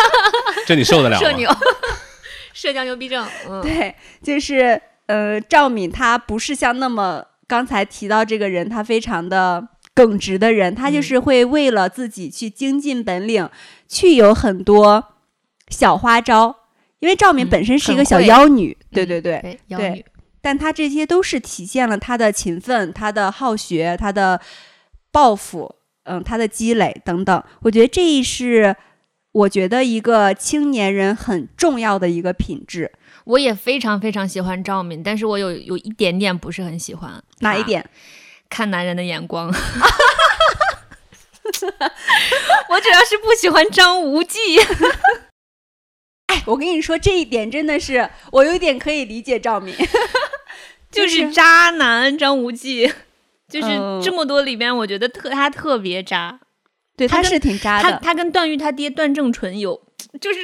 <laughs> 这你受得了吗？社牛，<laughs> 社交牛逼症。嗯，对，就是呃，赵敏她不是像那么刚才提到这个人，她非常的耿直的人，他就是会为了自己去精进本领，去有很多小花招。因为赵敏嗯本身是一个小妖女，对嗯对对，对，妖对女。但她这些都是体现了她的勤奋、她的好学、她的抱负，嗯，他的积累等等。我觉得这是我觉得一个青年人很重要的一个品质。我也非常非常喜欢赵敏，但是我有有一点点不是很喜欢哪一点？看男人的眼光。<laughs> 我主要是不喜欢张无忌，<laughs> 哎，我跟你说，这一点真的是我有点可以理解赵敏。<laughs> 就是渣男张无忌，就是嗯这么多里边，我觉得特他特别渣。对，他他是挺渣的，他跟段誉他爹段正淳有，就是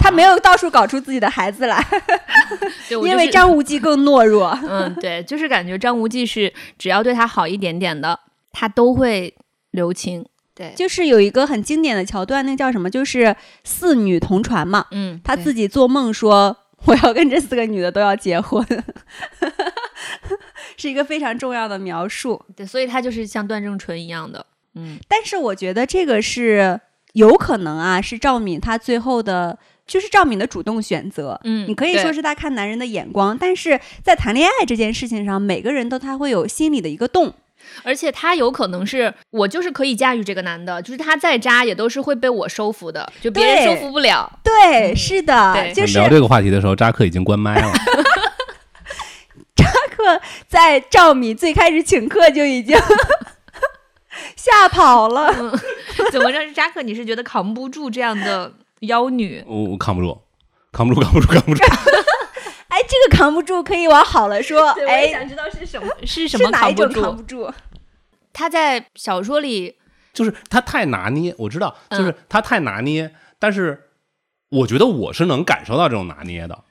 他没有到处搞出自己的孩子来 <laughs> <laughs> 就是因为张无忌更懦弱。<laughs> 嗯，对，就是感觉张无忌是只要对他好一点点的，他都会留情。对，就是有一个很经典的桥段，那叫什么？就是四女同船嘛。嗯，他自己做梦说我要跟这四个女的都要结婚，是一个非常重要的描述。对，所以他就是像段正淳一样的，嗯但是我觉得这个是有可能啊，是赵敏她最后的，就是赵敏的主动选择。嗯，你可以说是她看男人的眼光，但是在谈恋爱这件事情上，每个人都他会有心里的一个洞。而且他有可能是我就是可以驾驭这个男的，就是他再渣也都是会被我收服的，就别人对收服不了。对，嗯是的，就是聊这个话题的时候，扎克已经关麦了。<laughs> 克在赵敏最开始请客就已经 <laughs> 吓跑了。嗯，怎么着？扎克，你是觉得扛不住这样的妖女？我我扛不住，扛不住，扛不住，扛不住。<laughs> 哎，这个扛不住可以往好了说，哎，知道是什么 <laughs> 是什么哪一种扛不住？扛不住？他在小说里，就是他太拿捏，我知道，嗯就是他太拿捏，但是我觉得我是能感受到这种拿捏的。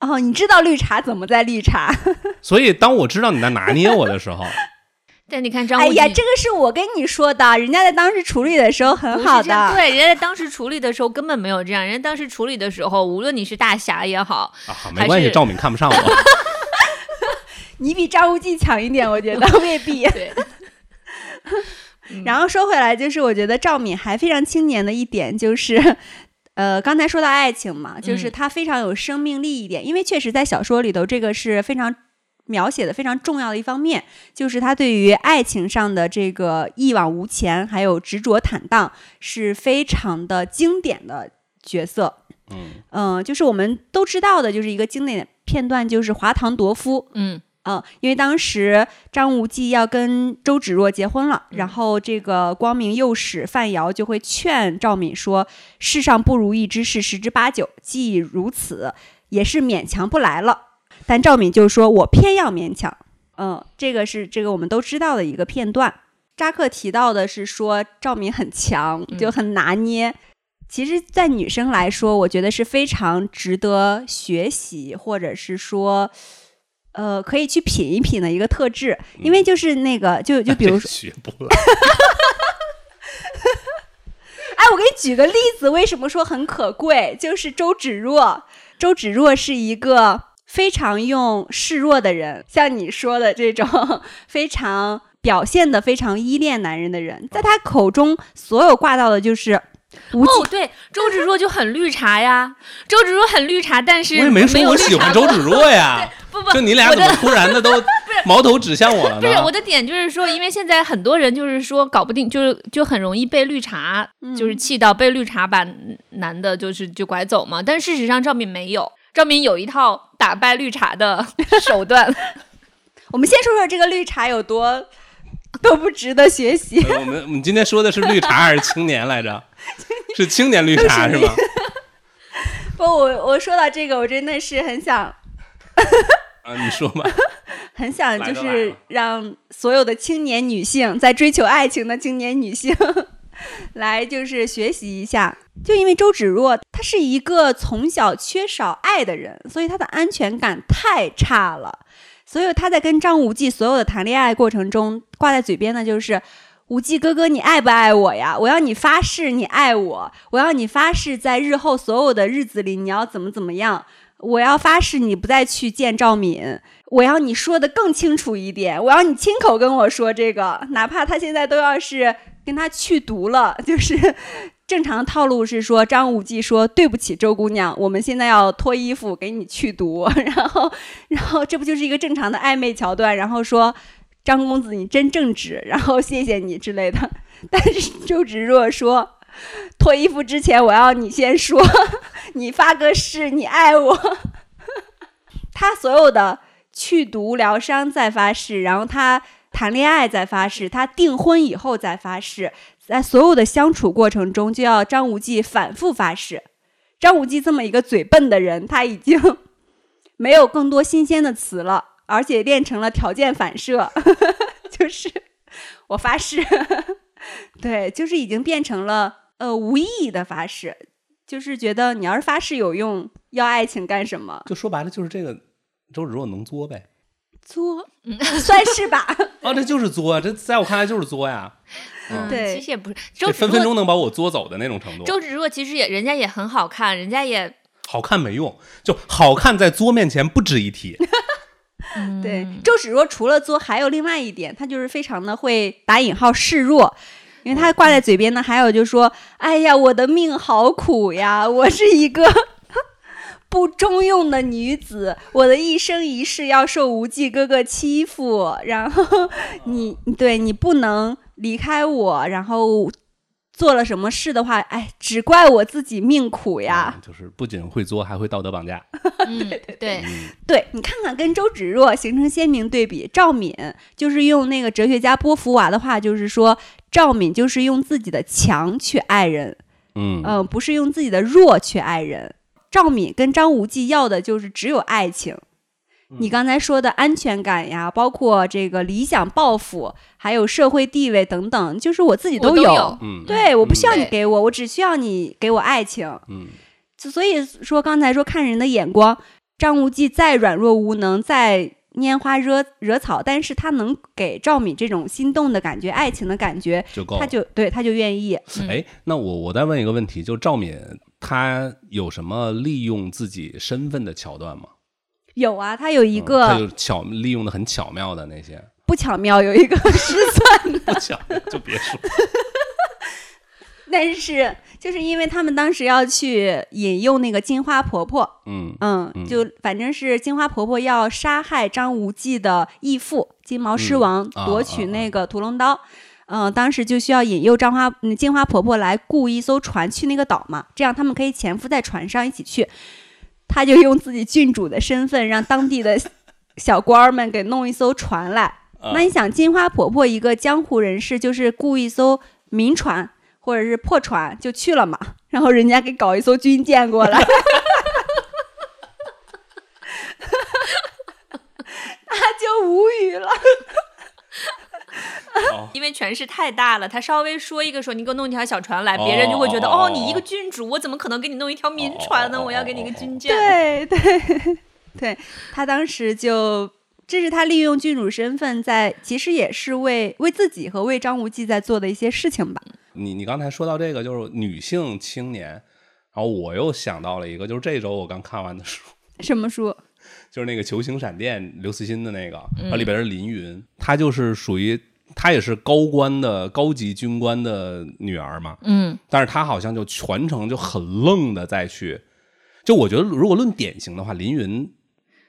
哦，你知道绿茶怎么在绿茶？<laughs> 所以当我知道你在拿捏我的时候，<laughs> 但你看张无忌，哎呀，这个是我跟你说的，人家在当时处理的时候很好的。对，人家在当时处理的时候根本没有这样，人家当时处理的时候，无论你是大侠也好，啊，没关系，赵敏看不上我。<laughs> 你比张无忌强一点，我觉得未必。对，然后说回来，就是我觉得赵敏还非常青年的一点就是。呃，刚才说到爱情嘛，就是嗯它非常有生命力一点，因为确实在小说里头，这个是非常描写的非常重要的一方面，就是他对于爱情上的这个一往无前，还有执着坦荡，是非常的经典的角色。嗯，嗯、就是我们都知道的，就是一个经典的片段，就是华堂夺夫。嗯嗯，因为当时张无忌要跟周芷若结婚了，嗯然后这个光明右使范瑶就会劝赵敏说：“世上不如意之事十之八九，既如此，也是勉强不来了。”但赵敏就说：“我偏要勉强。”嗯，这个是这个我们都知道的一个片段。扎克提到的是说赵敏很强，嗯就很拿捏。其实，在女生来说，我觉得是非常值得学习，或者是说，呃，可以去品一品的一个特质。因为就是那个，就就比如说，<laughs> 学不来。<laughs> 哎，我给你举个例子，为什么说很可贵？就是周芷若，周芷若是一个非常用示弱的人，像你说的这种非常表现的非常依恋男人的人，在他口中，所有挂到的就是。哦，对，周芷若就很绿茶呀，<laughs> 周芷若很绿茶，但是我也没说我喜欢周芷若呀，<laughs> 不不，就你俩怎么突然的都 <laughs> 矛头指向我了呢？不是我的点，就是说，因为现在很多人就是说搞不定，就是就很容易被绿茶，就是嗯气到被绿茶把男的，就是就拐走嘛。但事实上，赵敏没有，赵敏有一套打败绿茶的手段。我们先说说这个绿茶有多多不值得学习。呃我们我们今天说的是绿茶还是青年来着？是青年绿茶是吗？<laughs> 不，我我说到这个，我真的是很想 <laughs> 啊，你说吧。<laughs> 很想就是让所有的青年女性，在追求爱情的青年女性，来就是学习一下。就因为周芷若她是一个从小缺少爱的人，所以她的安全感太差了。所以她在跟张无忌所有的谈恋爱过程中，挂在嘴边的就是无忌哥哥，你爱不爱我呀？我要你发誓你爱我，我要你发誓在日后所有的日子里你要怎么怎么样。我要发誓你不再去见赵敏，我要你说的更清楚一点，我要你亲口跟我说这个，哪怕他现在都要是跟他去毒了，就是 <laughs> 正常套路是说张无忌说对不起周姑娘，我们现在要脱衣服给你去毒，<laughs> 然后然后这不就是一个正常的暧昧桥段，然后说张公子你真正直，<laughs> 然后谢谢你之类的，<laughs> 但是周芷若说。脱衣服之前，我要你先说，<laughs> 你发个誓，你爱我。他所有的去毒疗伤再发誓，然后他谈恋爱再发誓，他订婚以后再发誓，在所有的相处过程中，就要张无忌反复发誓。张无忌这么一个嘴笨的人，他已经没有更多新鲜的词了，而且练成了条件反射，<laughs> 就是我发誓，<laughs> 对，就是已经变成了。呃，无意义的发誓，就是觉得你要是发誓有用，要爱情干什么？就说白了，就是这个周芷若能作呗，作，嗯 <laughs> 算是吧。啊，这就是作，这在我看来就是作呀。嗯，对，其实也不是，周分分钟能把我作走的那种程度。周芷若其实也，人家也很好看，人家也好看没用，就好看在作面前不值一提。对，周芷若除了作，还有另外一点，她就是非常的会打引号示弱。因为他挂在嘴边呢，还有就说：“哎呀，我的命好苦呀！我是一个 <laughs> 不中用的女子，我的一生一世要受无忌哥哥欺负。然后你对你不能离开我，然后。”做了什么事的话，哎，只怪我自己命苦呀！就是不仅会作，还会道德绑架。<laughs> 对对对对，你看看跟周芷若形成鲜明对比。赵敏就是用那个哲学家波伏娃的话，就是说赵敏就是用自己的强去爱人，嗯嗯，不是用自己的弱去爱人。赵敏跟张无忌要的就是只有爱情。你刚才说的安全感呀，包括这个理想抱负，还有社会地位等等，就是我自己都有。嗯，对，我不需要你给我，我只需要你给我爱情。嗯，所以说刚才说看人的眼光，张无忌再软弱无能，再拈花惹惹草，但是他能给赵敏这种心动的感觉、爱情的感觉，就够，他就对他就愿意。哎，那我我再问一个问题，就赵敏她有什么利用自己身份的桥段吗？有啊，他有一个，他就巧利用的很巧妙的那些，不巧妙有一个 <laughs> 失算的，不巧就别说。<laughs> 但是就是因为他们当时要去引诱那个金花婆婆，嗯嗯，就反正是金花婆婆要杀害张无忌的义父金毛狮王，夺取那个屠龙刀，嗯，当时就需要引诱张花金花婆婆来雇一艘船去那个岛嘛，这样他们可以潜伏在船上一起去。他就用自己郡主的身份，让当地的 <laughs> 小官儿们给弄一艘船来。那你想，金花婆婆一个江湖人士，就是雇一艘民船或者是破船就去了嘛，<laughs> 然后人家给搞一艘军舰过来，<laughs> 他就无语了。<laughs> 因为权势太大了，他稍微说一个说你给我弄一条小船来，别人就会觉得哦，你一个郡主，我怎么可能给你弄一条民船呢？我要给你个军舰。对对 <laughs> 对，他当时就这是他利用郡主身份在，其实也是为为自己和为张无忌在做的一些事情吧。你你刚才说到这个就是女性青年，然后我又想到了一个，就是这周我刚看完的书，什么书？就是那个《球形闪电》刘慈欣的那个，它里边是林云，她就是属于。她也是高官的高级军官的女儿嘛，嗯，但是她好像就全程就很愣的再去，就我觉得如果论典型的话，林云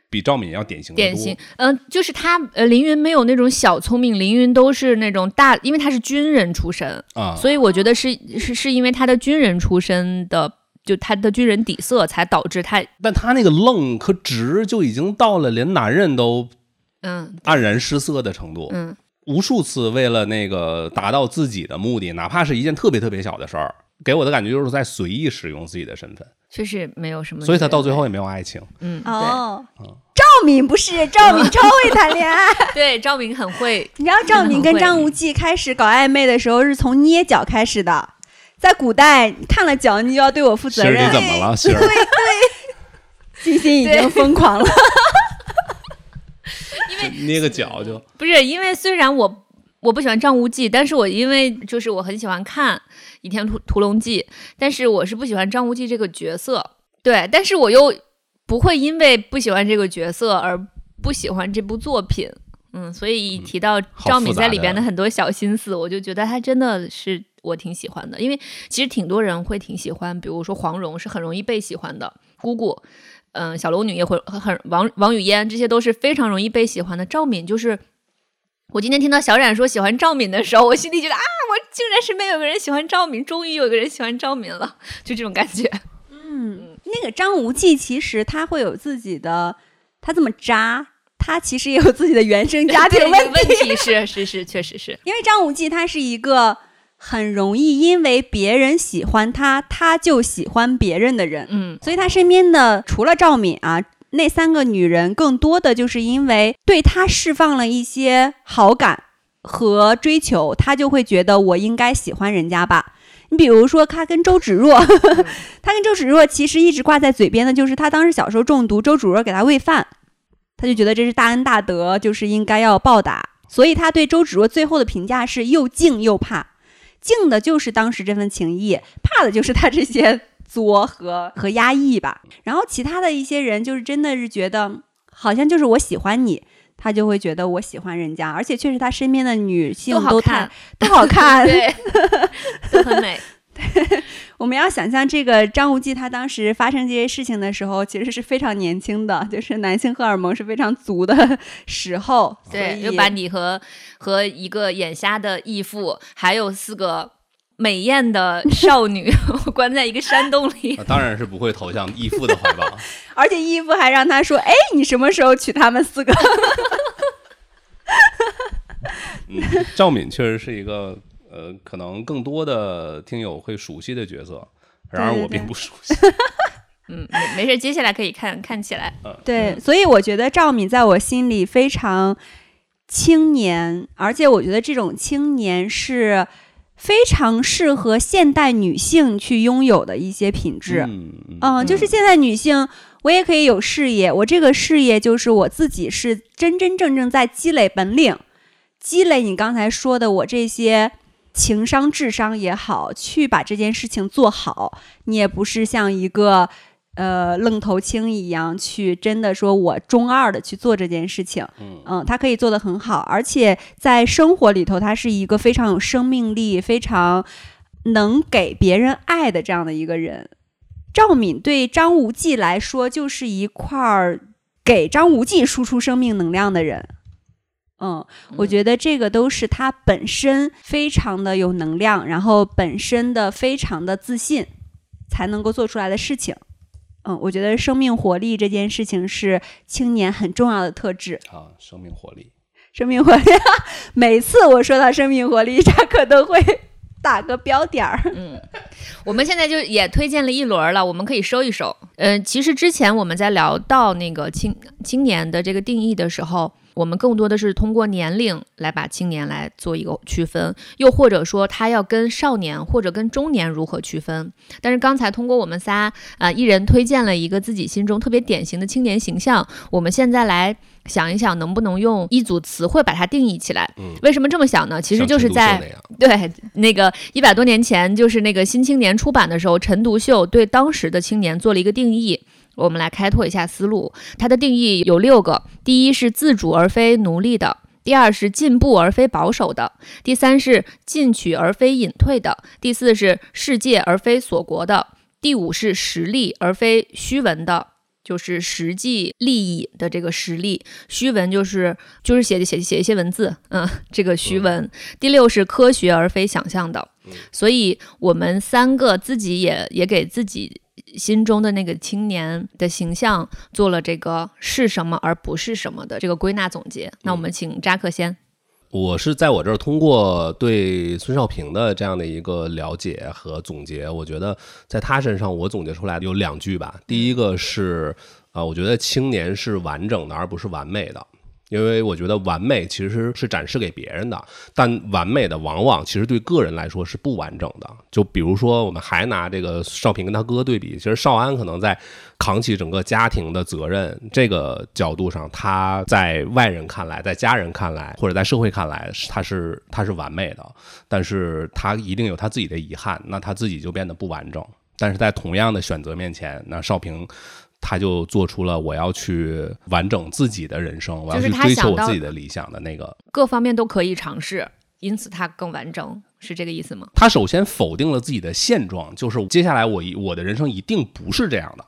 比赵敏要典型典型，嗯，就是她呃，林云没有那种小聪明，林云都是那种大，因为他是军人出身啊，所以我觉得是是是因为他的军人出身的，就他的军人底色才导致他，但他那个愣和直就已经到了连男人都嗯黯然失色的程度，嗯。无数次为了那个达到自己的目的，哪怕是一件特别特别小的事儿，给我的感觉就是在随意使用自己的身份，确实没有什么。所以他到最后也没有爱情。嗯，哦，赵敏不是赵敏超会谈恋爱，<laughs> 对，赵敏很会。你知道赵敏跟张无忌开始搞暧昧的时候是从捏脚开始的，在古代看了脚你就要对我负责任。你怎么了？对对，金星已经疯狂了。<laughs> 因为捏个脚就不是因为虽然我我不喜欢张无忌，但是我因为就是我很喜欢看《倚天屠屠龙记》，但是我是不喜欢张无忌这个角色，对，但是我又不会因为不喜欢这个角色而不喜欢这部作品，嗯，所以一提到赵敏在里边的很多小心思，我就觉得他真的是我挺喜欢的，因为其实挺多人会挺喜欢，比如说黄蓉是很容易被喜欢的，姑姑，嗯，小龙女也会很王王语嫣，这些都是非常容易被喜欢的，赵敏就是。我今天听到小冉说喜欢赵敏的时候，我心里觉得啊，我竟然身边有个人喜欢赵敏，终于有个人喜欢赵敏了，就这种感觉。嗯，那个张无忌其实他会有自己的，他这么渣，他其实也有自己的原生家庭问题。是是是，确实是 <laughs> 因为张无忌他是一个很容易因为别人喜欢他，他就喜欢别人的人。嗯，所以他身边的除了赵敏啊。那三个女人更多的就是因为对他释放了一些好感和追求，他就会觉得我应该喜欢人家吧。你比如说，他跟周芷若，<laughs> 他跟周芷若其实一直挂在嘴边的就是他当时小时候中毒，周芷若给他喂饭，他就觉得这是大恩大德，就是应该要报答。所以他对周芷若最后的评价是又敬又怕，敬的就是当时这份情谊，怕的就是他这些。作和和压抑吧，然后其他的一些人就是真的是觉得好像就是我喜欢你，他就会觉得我喜欢人家，而且确实他身边的女性都好看，都好看，<laughs> 对，都很美。对，<laughs> 我们要想象这个张无忌他当时发生这些事情的时候，其实是非常年轻的，就是男性荷尔蒙是非常足的 <laughs> 时候。对，又把你和和一个眼瞎的义父，还有四个。美艳的少女 <laughs> 关在一个山洞里，当然是不会投向义父的怀抱。<laughs> 而且义父还让他说：“哎，你什么时候娶他们四个？”嗯，赵敏确实是一个呃，可能更多的听友会熟悉的角色，然而我并不熟悉。<laughs> 嗯，没没事，接下来可以看看起来。对，所以我觉得赵敏在我心里非常青年，而且我觉得这种青年是。非常适合现代女性去拥有的一些品质，嗯，就是现在女性，我也可以有事业，我这个事业就是我自己是真真正正在积累本领，积累你刚才说的我这些情商、智商也好，去把这件事情做好，你也不是像一个。呃，愣头青一样去，真的说，我中二的去做这件事情，嗯，他可以做得很好，而且在生活里头，他是一个非常有生命力、非常能给别人爱的这样的一个人。赵敏对张无忌来说，就是一块儿给张无忌输出生命能量的人。嗯，我觉得这个都是他本身非常的有能量，然后本身的非常的自信，才能够做出来的事情。嗯，我觉得生命活力这件事情是青年很重要的特质啊。生命活力，生命活力。<laughs> 每次我说到生命活力，扎克都会 <laughs> 打个标点儿。嗯，我们现在就也推荐了一轮了，我们可以收一收。嗯，其实之前我们在聊到那个青青年的这个定义的时候。我们更多的是通过年龄来把青年来做一个区分，又或者说他要跟少年或者跟中年如何区分？但是刚才通过我们仨啊，一人推荐了一个自己心中特别典型的青年形象，我们现在来想一想，能不能用一组词汇把它定义起来？嗯，为什么这么想呢？其实就是在对那个一百多年前，就是那个《新青年》出版的时候，陈独秀对当时的青年做了一个定义。我们来开拓一下思路，它的定义有六个：第一是自主而非奴隶的；第二是进步而非保守的；第三是进取而非隐退的；第四是世界而非锁国的；第五是实力而非虚文的，就是实际利益的这个实力；虚文就是就是写写写一些文字，嗯，这个虚文；第六是科学而非想象的。所以，我们三个自己也也给自己。心中的那个青年的形象做了这个是什么而不是什么的这个归纳总结。那我们请扎克先。我是在我这儿通过对孙少平的这样的一个了解和总结，我觉得在他身上我总结出来的有两句吧。第一个是啊，我觉得青年是完整的而不是完美的。因为我觉得完美其实是展示给别人的，但完美的往往其实对个人来说是不完整的。就比如说，我们还拿这个少平跟他哥对比，其实少安可能在扛起整个家庭的责任这个角度上，他在外人看来，在家人看来，或者在社会看来，他是他是完美的，但是他一定有他自己的遗憾，那他自己就变得不完整。但是在同样的选择面前，那少平。他就做出了我要去完整自己的人生，我要去追求我自己的理想的那个，各方面都可以尝试，因此他更完整，是这个意思吗？他首先否定了自己的现状，就是接下来我一我的人生一定不是这样的，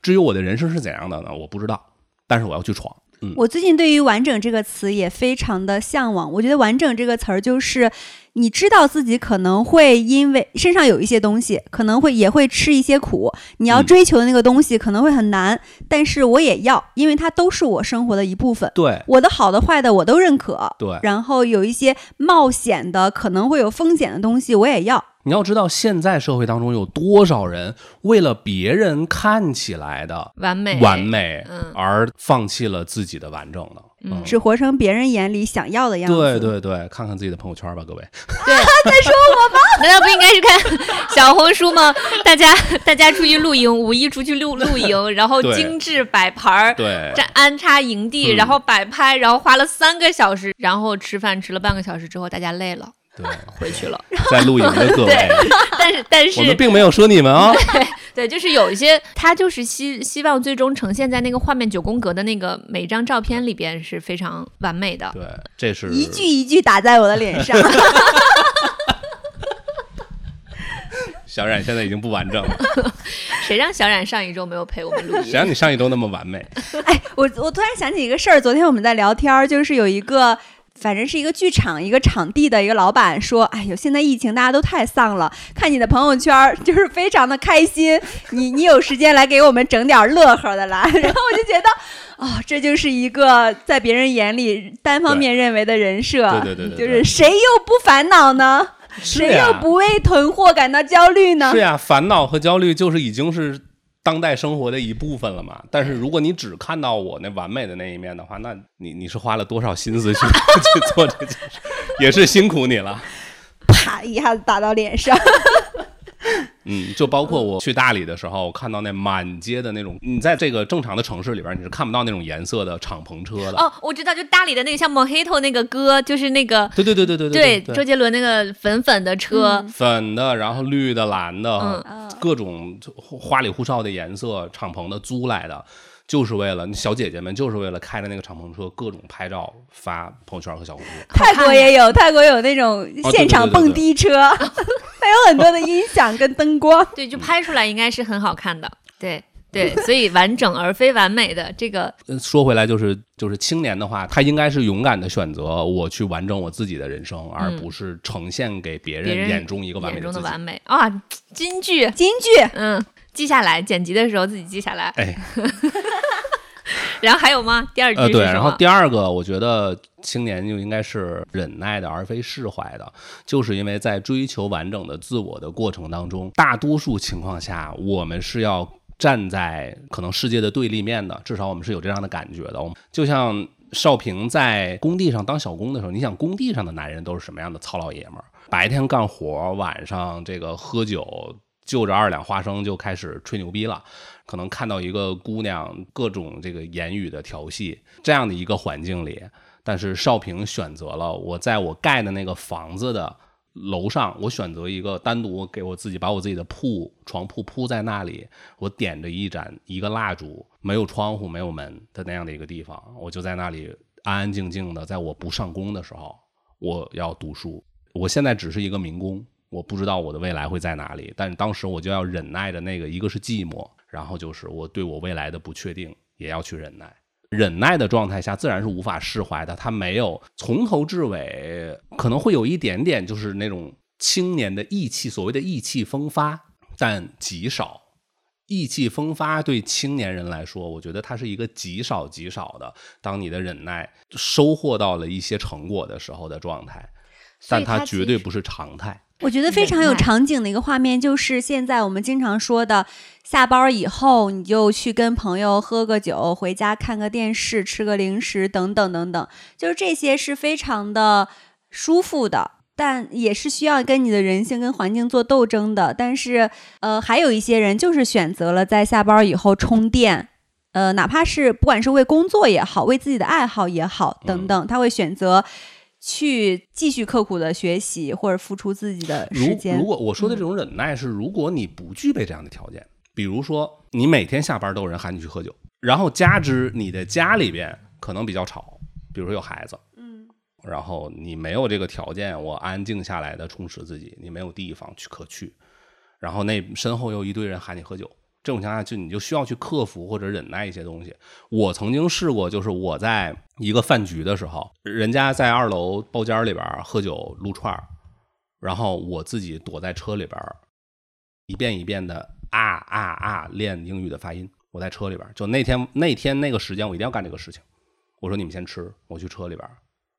至于我的人生是怎样的呢？我不知道，但是我要去闯。嗯，我最近对于“完整”这个词也非常的向往，我觉得“完整”这个词儿就是。你知道自己可能会因为身上有一些东西，可能会也会吃一些苦。你要追求的那个东西可能会很难，但是我也要，因为它都是我生活的一部分。对，我的好的坏的我都认可。对，然后有一些冒险的，可能会有风险的东西我也要。你要知道，现在社会当中有多少人为了别人看起来的完美完美，而放弃了自己的完整的，嗯，只活成别人眼里想要的样子。对对对，看看自己的朋友圈吧，各位。对，<laughs> 在说我吗？<laughs> 难道不应该是看小红书吗？大家大家出去露营，五一出去露露营，然后精致摆盘儿，对，这安插营地，然后摆拍，然后花了三个小时，然后吃饭吃了半个小时之后，大家累了。对，回去了。在露营的各位，但是但是我们并没有说你们啊。对对，就是有一些，他就是希希望最终呈现在那个画面九宫格的那个每张照片里边是非常完美的。对，这是一句一句打在我的脸上。<laughs> <laughs> 小冉现在已经不完整了。<laughs> 谁让小冉上一周没有陪我们录音？谁让你上一周那么完美？哎，我我突然想起一个事儿，昨天我们在聊天，就是有一个。反正是一个剧场，一个场地的一个老板说：“哎呦，现在疫情大家都太丧了，看你的朋友圈就是非常的开心。你你有时间来给我们整点乐呵的来。”然后我就觉得，哦，这就是一个在别人眼里单方面认为的人设，对对对，就是谁又不烦恼呢？谁又不为囤货感到焦虑呢？是呀，烦恼和焦虑就是已经是。当代生活的一部分了嘛？但是如果你只看到我那完美的那一面的话，那你你是花了多少心思去 <laughs> 去做这件事，也是辛苦你了。啪一下子打到脸上。嗯，就包括我去大理的时候，我看到那满街的那种，你在这个正常的城市里边，你是看不到那种颜色的敞篷车的。哦，我知道，就大理的那个像 Mojito 那个歌，就是那个。对对对对对对。对，周杰伦那个粉粉的车。粉的，然后绿的、蓝的，各种花里胡哨的颜色，敞篷的租来的。就是为了小姐姐们，就是为了开着那个敞篷车，各种拍照发朋友圈和小红书。泰国也有，泰国有那种现场蹦迪车，<laughs> 还有很多的音响跟灯光。对，就拍出来应该是很好看的。对对，所以完整而非完美的这个。<laughs> 说回来，就是就是青年的话，他应该是勇敢的选择我去完整我自己的人生，而不是呈现给别人眼中一个完美的完美啊！金句，金句，嗯。记下来，剪辑的时候自己记下来。哎，然后还有吗？第二句呃，对，然后第二个，我觉得青年就应该是忍耐的，而非释怀的，就是因为在追求完整的自我的过程当中，大多数情况下，我们是要站在可能世界的对立面的，至少我们是有这样的感觉的。我们就像少平在工地上当小工的时候，你想工地上的男人都是什么样的糙老爷们儿？白天干活，晚上这个喝酒。就着二两花生就开始吹牛逼了，可能看到一个姑娘各种这个言语的调戏，这样的一个环境里，但是少平选择了我在我盖的那个房子的楼上，我选择一个单独给我自己把我自己的铺床铺铺在那里，我点着一盏一个蜡烛，没有窗户没有门的那样的一个地方，我就在那里安安静静的，在我不上工的时候，我要读书。我现在只是一个民工。我不知道我的未来会在哪里，但是当时我就要忍耐的那个，一个是寂寞，然后就是我对我未来的不确定，也要去忍耐。忍耐的状态下，自然是无法释怀的。他没有从头至尾，可能会有一点点，就是那种青年的意气，所谓的意气风发，但极少。意气风发对青年人来说，我觉得它是一个极少极少的。当你的忍耐收获到了一些成果的时候的状态。但它绝对不是常态。我觉得非常有场景的一个画面，就是现在我们经常说的，下班以后你就去跟朋友喝个酒，回家看个电视，吃个零食，等等等等，就是这些是非常的舒服的。但也是需要跟你的人性跟环境做斗争的。但是，呃，还有一些人就是选择了在下班以后充电，呃，哪怕是不管是为工作也好，为自己的爱好也好，等等，他会选择去继续刻苦的学习，或者付出自己的时如间。如果我说的这种忍耐是，如果你不具备这样的条件，比如说你每天下班都有人喊你去喝酒，然后加之你的家里边可能比较吵，比如说有孩子，嗯，然后你没有这个条件，我安静下来的充实自己，你没有地方去可去，然后那身后又一堆人喊你喝酒，这种情况下就你就需要去克服或者忍耐一些东西。我曾经试过，就是我在一个饭局的时候，人家在二楼包间里边喝酒撸串儿，然后我自己躲在车里边，一遍一遍的啊啊啊练英语的发音。我在车里边，就那天那天那个时间，我一定要干这个事情。我说你们先吃，我去车里边，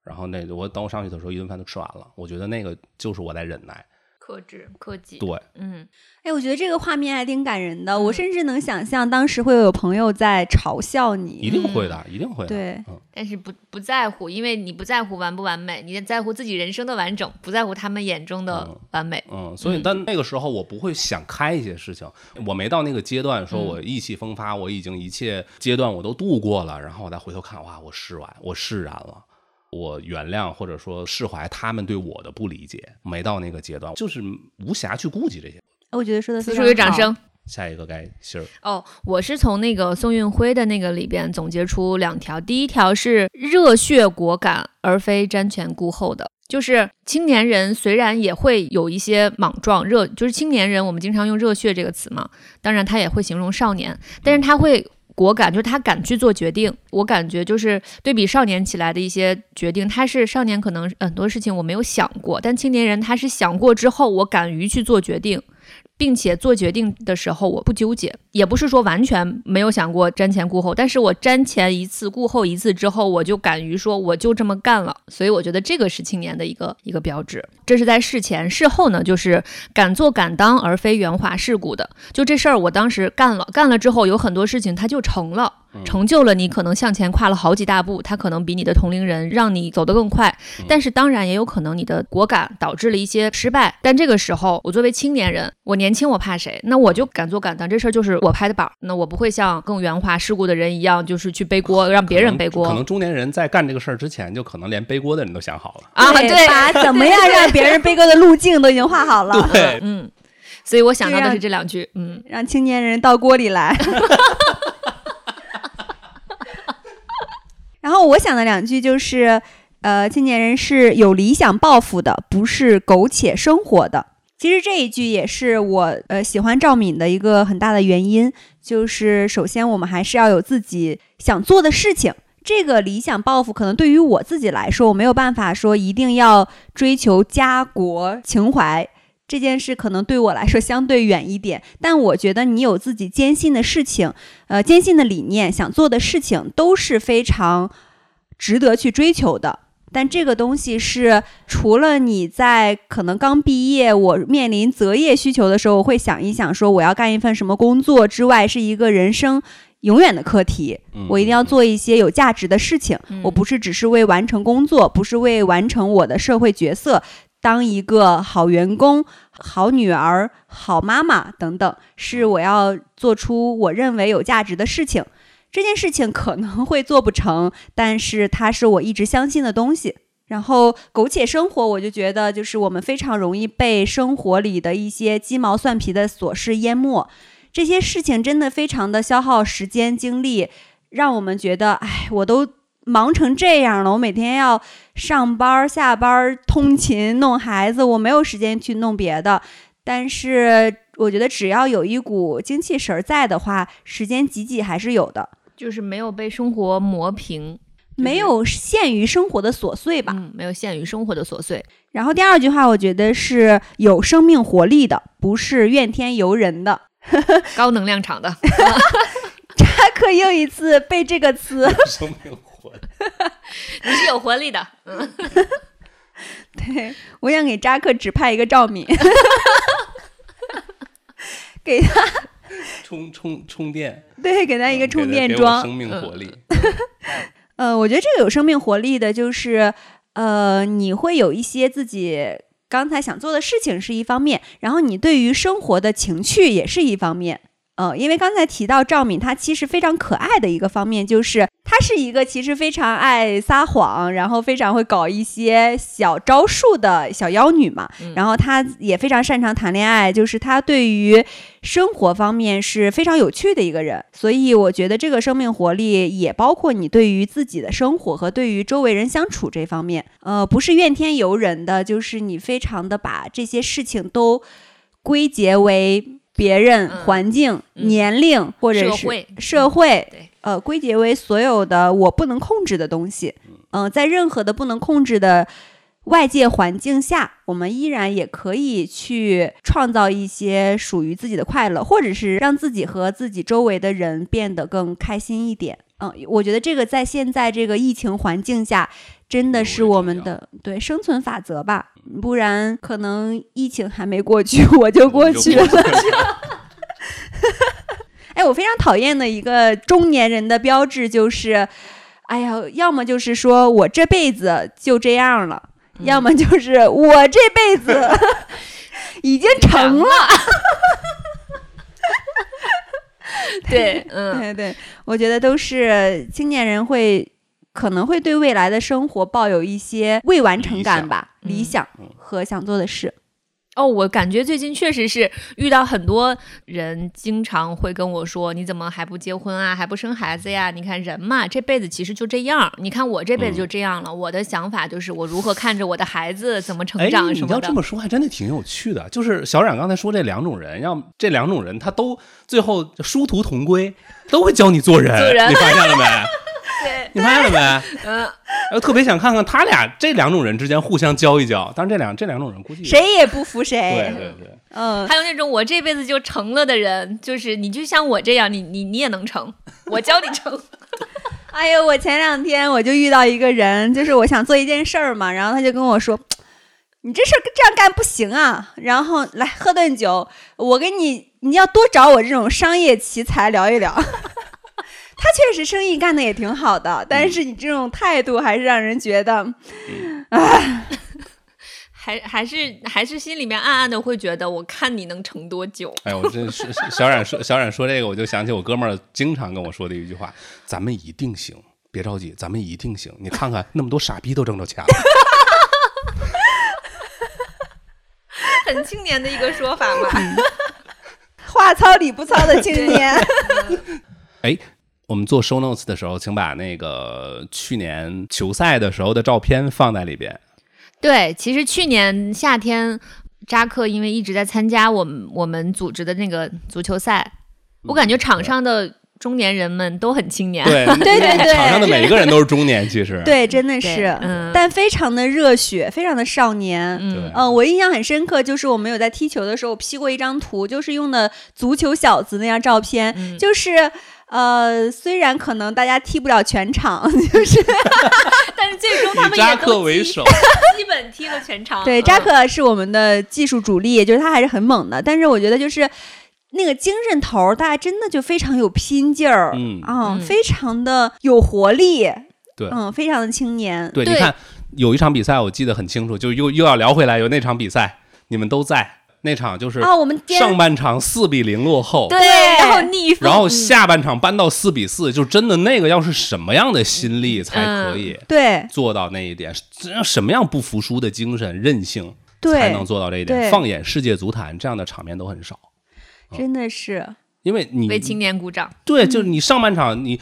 然后那我等我上去的时候，一顿饭都吃完了。我觉得那个就是我在忍耐。克制克己。对，嗯，哎，我觉得这个画面还挺感人的。我嗯甚至能想象当时会有朋友在嘲笑你一。定会的，一定会的。对嗯，但是不不在乎，因为你不在乎完不完美，你在乎自己人生的完整，不在乎他们眼中的嗯完美。嗯，所以嗯但那个时候我不会想开一些事情，我没到那个阶段，说嗯我意气风发，我已经一切阶段我都度过了，然后我再回头看，哇，我释完，我释然了。我原谅或者说释怀他们对我的不理解，没到那个阶段，就是无暇去顾及这些。我觉得说的此处有掌声。下一个该信儿，哦，我是从那个宋运辉的那个里边总结出两条，第一条是热血果敢，而非瞻前顾后的。就是青年人虽然也会有一些莽撞热，就是青年人，我们经常用热血这个词嘛，当然他也会形容少年，但是他会果敢，就是他敢去做决定。我感觉就是对比少年起来的一些决定，他是少年可能很多事情我没有想过，但青年人他是想过之后，我敢于去做决定。并且做决定的时候，我不纠结，也不是说完全没有想过瞻前顾后，但是我瞻前一次，顾后一次之后，我就敢于说我就这么干了。所以我觉得这个是青年的一个一个标志。这是在事前，事后呢，就是敢做敢当，而非圆滑世故的。就这事儿，我当时干了，干了之后有很多事情它就成了。成就了你，可能向前跨了好几大步，他可能比你的同龄人让你走得更快，但是当然也有可能你的果敢导致了一些失败。但这个时候，我作为青年人，我年轻，我怕谁？那我就敢做敢当，这事儿就是我拍的板儿。那我不会像更圆滑世故的人一样，就是去背锅，让别人背锅。可能中年人在干这个事儿之前，就可能连背锅的人都想好了。啊，对，把怎么样让别人背锅的路径都已经画好了，<laughs> 对，嗯，所以我想到的是这两句，嗯，让青年人到锅里来。<laughs> <laughs> 然后我想的两句就是，呃，青年人是有理想抱负的，不是苟且生活的。其实这一句也是我呃喜欢赵敏的一个很大的原因，就是首先我们还是要有自己想做的事情。这个理想抱负可能对于我自己来说，我没有办法说一定要追求家国情怀，这件事可能对我来说相对远一点，但我觉得你有自己坚信的事情，呃，坚信的理念，想做的事情都是非常值得去追求的。但这个东西是除了你在可能刚毕业，我面临择业需求的时候，我会想一想说我要干一份什么工作之外，是一个人生永远的课题。嗯我一定要做一些有价值的事情，嗯我不是只是为完成工作，不是为完成我的社会角色，当一个好员工、好女儿、好妈妈等等，是我要做出我认为有价值的事情。这件事情可能会做不成，但是它是我一直相信的东西。然后苟且生活，我就觉得就是我们非常容易被生活里的一些鸡毛蒜皮的琐事淹没，这些事情真的非常的消耗时间精力，让我们觉得，哎，我都忙成这样了，我每天要上班、下班、通勤、弄孩子，我没有时间去弄别的。但是我觉得只要有一股精气神儿在的话，时间挤挤还是有的，就是没有被生活磨平，没有限于生活的琐碎吧。嗯，没有限于生活的琐碎。然后第二句话，我觉得是有生命活力的，不是怨天尤人的。<laughs> 高能量场的，<laughs> 还可以用一次背这个词。<laughs> 你是有活力的，<laughs> 对，我想给扎克指派一个赵敏，<laughs> 给他充充充电，对，给他一个充电桩。嗯生命活力。呃，我觉得这个有生命活力的，就是呃，你会有一些自己刚才想做的事情是一方面，然后你对于生活的情趣也是一方面。呃，因为刚才提到赵敏，她其实非常可爱的一个方面就是她是一个其实非常爱撒谎，然后非常会搞一些小招数的小妖女嘛。嗯然后她也非常擅长谈恋爱，就是她对于生活方面是非常有趣的一个人。所以我觉得这个生命活力也包括你对于自己的生活和对于周围人相处这方面，呃，不是怨天尤人的，就是你非常的把这些事情都归结为别人、嗯。环境、嗯。年龄或者是社会。呃，归结为所有的我不能控制的东西。嗯、在任何的不能控制的外界环境下，我们依然也可以去创造一些属于自己的快乐，或者是让自己和自己周围的人变得更开心一点。嗯，我觉得这个在现在这个疫情环境下，真的是我们的对生存法则吧。不然可能疫情还没过去，我就过去了。<laughs> 哎，我非常讨厌的一个中年人的标志就是，哎呀，要么就是说我这辈子就这样了，要么就是我这辈子 <laughs> 已经成了。<laughs> 对，<laughs> 嗯，对对，我觉得都是青年人会可能会对未来的生活抱有一些未完成感吧，理理想嗯和想做的事。哦，我感觉最近确实是遇到很多人，经常会跟我说：“你怎么还不结婚啊？还不生孩子呀？你看人嘛，这辈子其实就这样。你看我这辈子就这样了。我的想法就是，我如何看着我的孩子怎么成哎，长什么的。你要这么说，还真的挺有趣的。就是小冉刚才说这两种人，要这两种人，他都最后殊途同归，都会教你做人。做人你发现了没？对，你发现了没？<laughs> 嗯，我特别想看看他俩这两种人之间互相教一教。但是这两这两种人估计谁也不服对谁。对对，嗯，还有那种我这辈子就成了的人，就是你就像我这样，你你你也能成，我教你成。<laughs> 哎呦，我前两天我就遇到一个人，就是我想做一件事儿嘛，然后他就跟我说。你这事儿这样干不行啊！然后来喝顿酒，我给你，你要多找我这种商业奇才聊一聊。<laughs> 他确实生意干的也挺好的，但是你这种态度还是让人觉得，还还是还是心里面暗暗的会觉得，我看你能撑多久。哎，我真是小冉说小冉说这个，我就想起我哥们儿经常跟我说的一句话：“咱们一定行，别着急，咱们一定行。你看看那么多傻逼都挣着钱了。<laughs> ”很青年的一个说法嘛。话糙理不糙的青年。<laughs> 哎，我们做 show notes 的时候，请把那个去年球赛的时候的照片放在里边。对，其实去年夏天，扎克因为一直在参加我们我们组织的那个足球赛，我感觉场上的中年人们都很青年。对 <laughs> 对对对场上的每一个人都是中年，其实。对，真的是，嗯但非常的热血，非常的少年。嗯我印象很深刻，就是我们有在踢球的时候 P 过一张图，就是用的足球小子那张照片，嗯就是呃，虽然可能大家踢不了全场，<laughs> 就是 <laughs> 但是最终他们以扎也都基克为首，基本踢了全场。对嗯扎克是我们的技术主力，就是他还是很猛的，但是我觉得就是。那个精神头儿，大家真的就非常有拼劲儿，嗯啊、嗯非常的有活力，对嗯，非常的青年，对，对你看有一场比赛我记得很清楚，就又又要聊回来，有那场比赛，你们都在那场，就是啊，我们上半场四比零落后，对，然后逆风，然后嗯下半场扳到四比四，就真的那个要是什么样的心力才可以对做到那一点？什么样不服输的精神、韧性才能，做到这一点？放眼世界足坛，这样的场面都很少，真的是，因为你为青年鼓掌。对，就是你上半场你。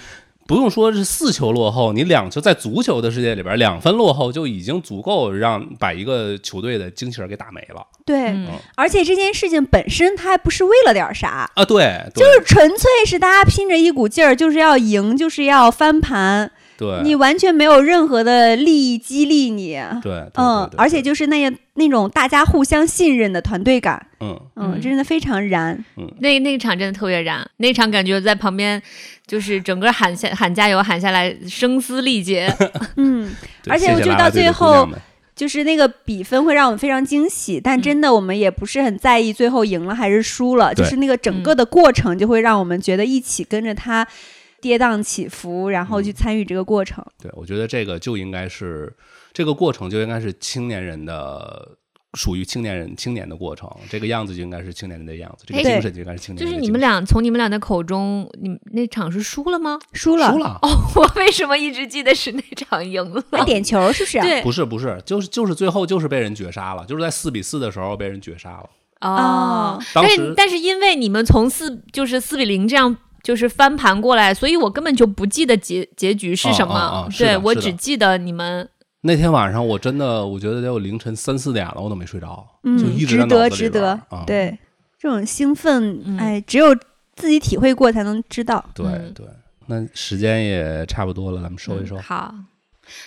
不用说是四球落后，你两球在足球的世界里边两分落后就已经足够让把一个球队的精气儿给打没了。对，嗯。而且这件事情本身它还不是为了点儿啥，啊！对，对。就是纯粹是大家拼着一股劲儿，就是要赢，就是要翻盘，对，你完全没有任何的利益激励你。对，对嗯，而且就是那样那种大家互相信任的团队感，嗯，嗯，嗯。真的非常燃。那那场真的特别燃，那场感觉在旁边就是整个喊下喊加油喊下来，声嘶力竭。<laughs> 嗯，而且我觉得到最后就是那个比分会让我们非常惊喜，但真的我们也不是很在意最后赢了还是输了，对。就是那个整个的过程就会让我们觉得一起跟着他跌宕起伏，然后去参与这个过程。对，我觉得这个就应该是这个过程就应该是青年人的。属于青年人青年的过程，这个样子就应该是青年人的样子，这个哎精神就应该是青年就是。你们俩从你们俩的口中，你们那场是输了吗？输了，输了，哦，我为什么一直记得是那场赢了？<laughs> 还点球是不是？对不是不是，就是就是最后就是被人绝杀了，就是在四比四的时候被人绝杀了。哦，但是但是因为你们从四就是四比零这样。就是翻盘过来，所以我根本就不记得结结局是什么。啊啊啊对我只记得你们那天晚上我真的，我觉得得有凌晨三四点了，我都没睡着，嗯就一直值在脑子里得值得。对，这种兴奋，嗯哎，只有自己体会过才能知道。对嗯对，那时间也差不多了，咱们收一收。嗯好，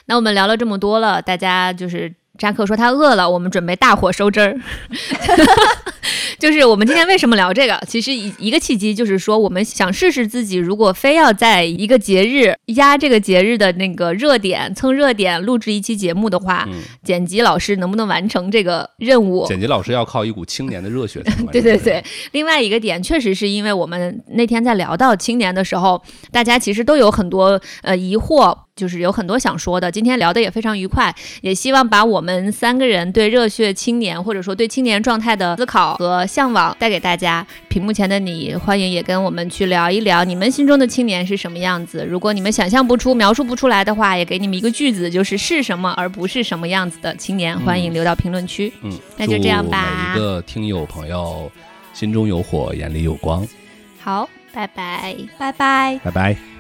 那我们聊了这么多了，大家就是扎克说他饿了，我们准备大火收汁儿。<laughs> <laughs> 就是我们今天为什么聊这个？其实一一个契机就是说，我们想试试自己，如果非要在一个节日压这个节日的那个热点蹭热点录制一期节目的话，嗯，剪辑老师能不能完成这个任务？剪辑老师要靠一股青年的热血 <laughs> 对对对，另外一个点确实是因为我们那天在聊到青年的时候，大家其实都有很多呃疑惑，就是有很多想说的。今天聊的也非常愉快，也希望把我们三个人对热血青年或者说对青年状态的思考和向往带给大家。屏幕前的你，欢迎也跟我们去聊一聊你们心中的青年是什么样子。如果你们想象不出、描述不出来的话，也给你们一个句子，就是是什么而不是什么样子的青年。欢迎留到评论区。嗯，那就这样祝吧每一个听友朋友心中有火，眼里有光，好，拜拜。拜拜。拜拜。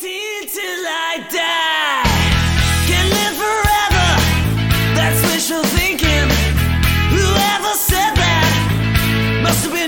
till I die. Can live forever. That's wishful thinking. Whoever said that must have been.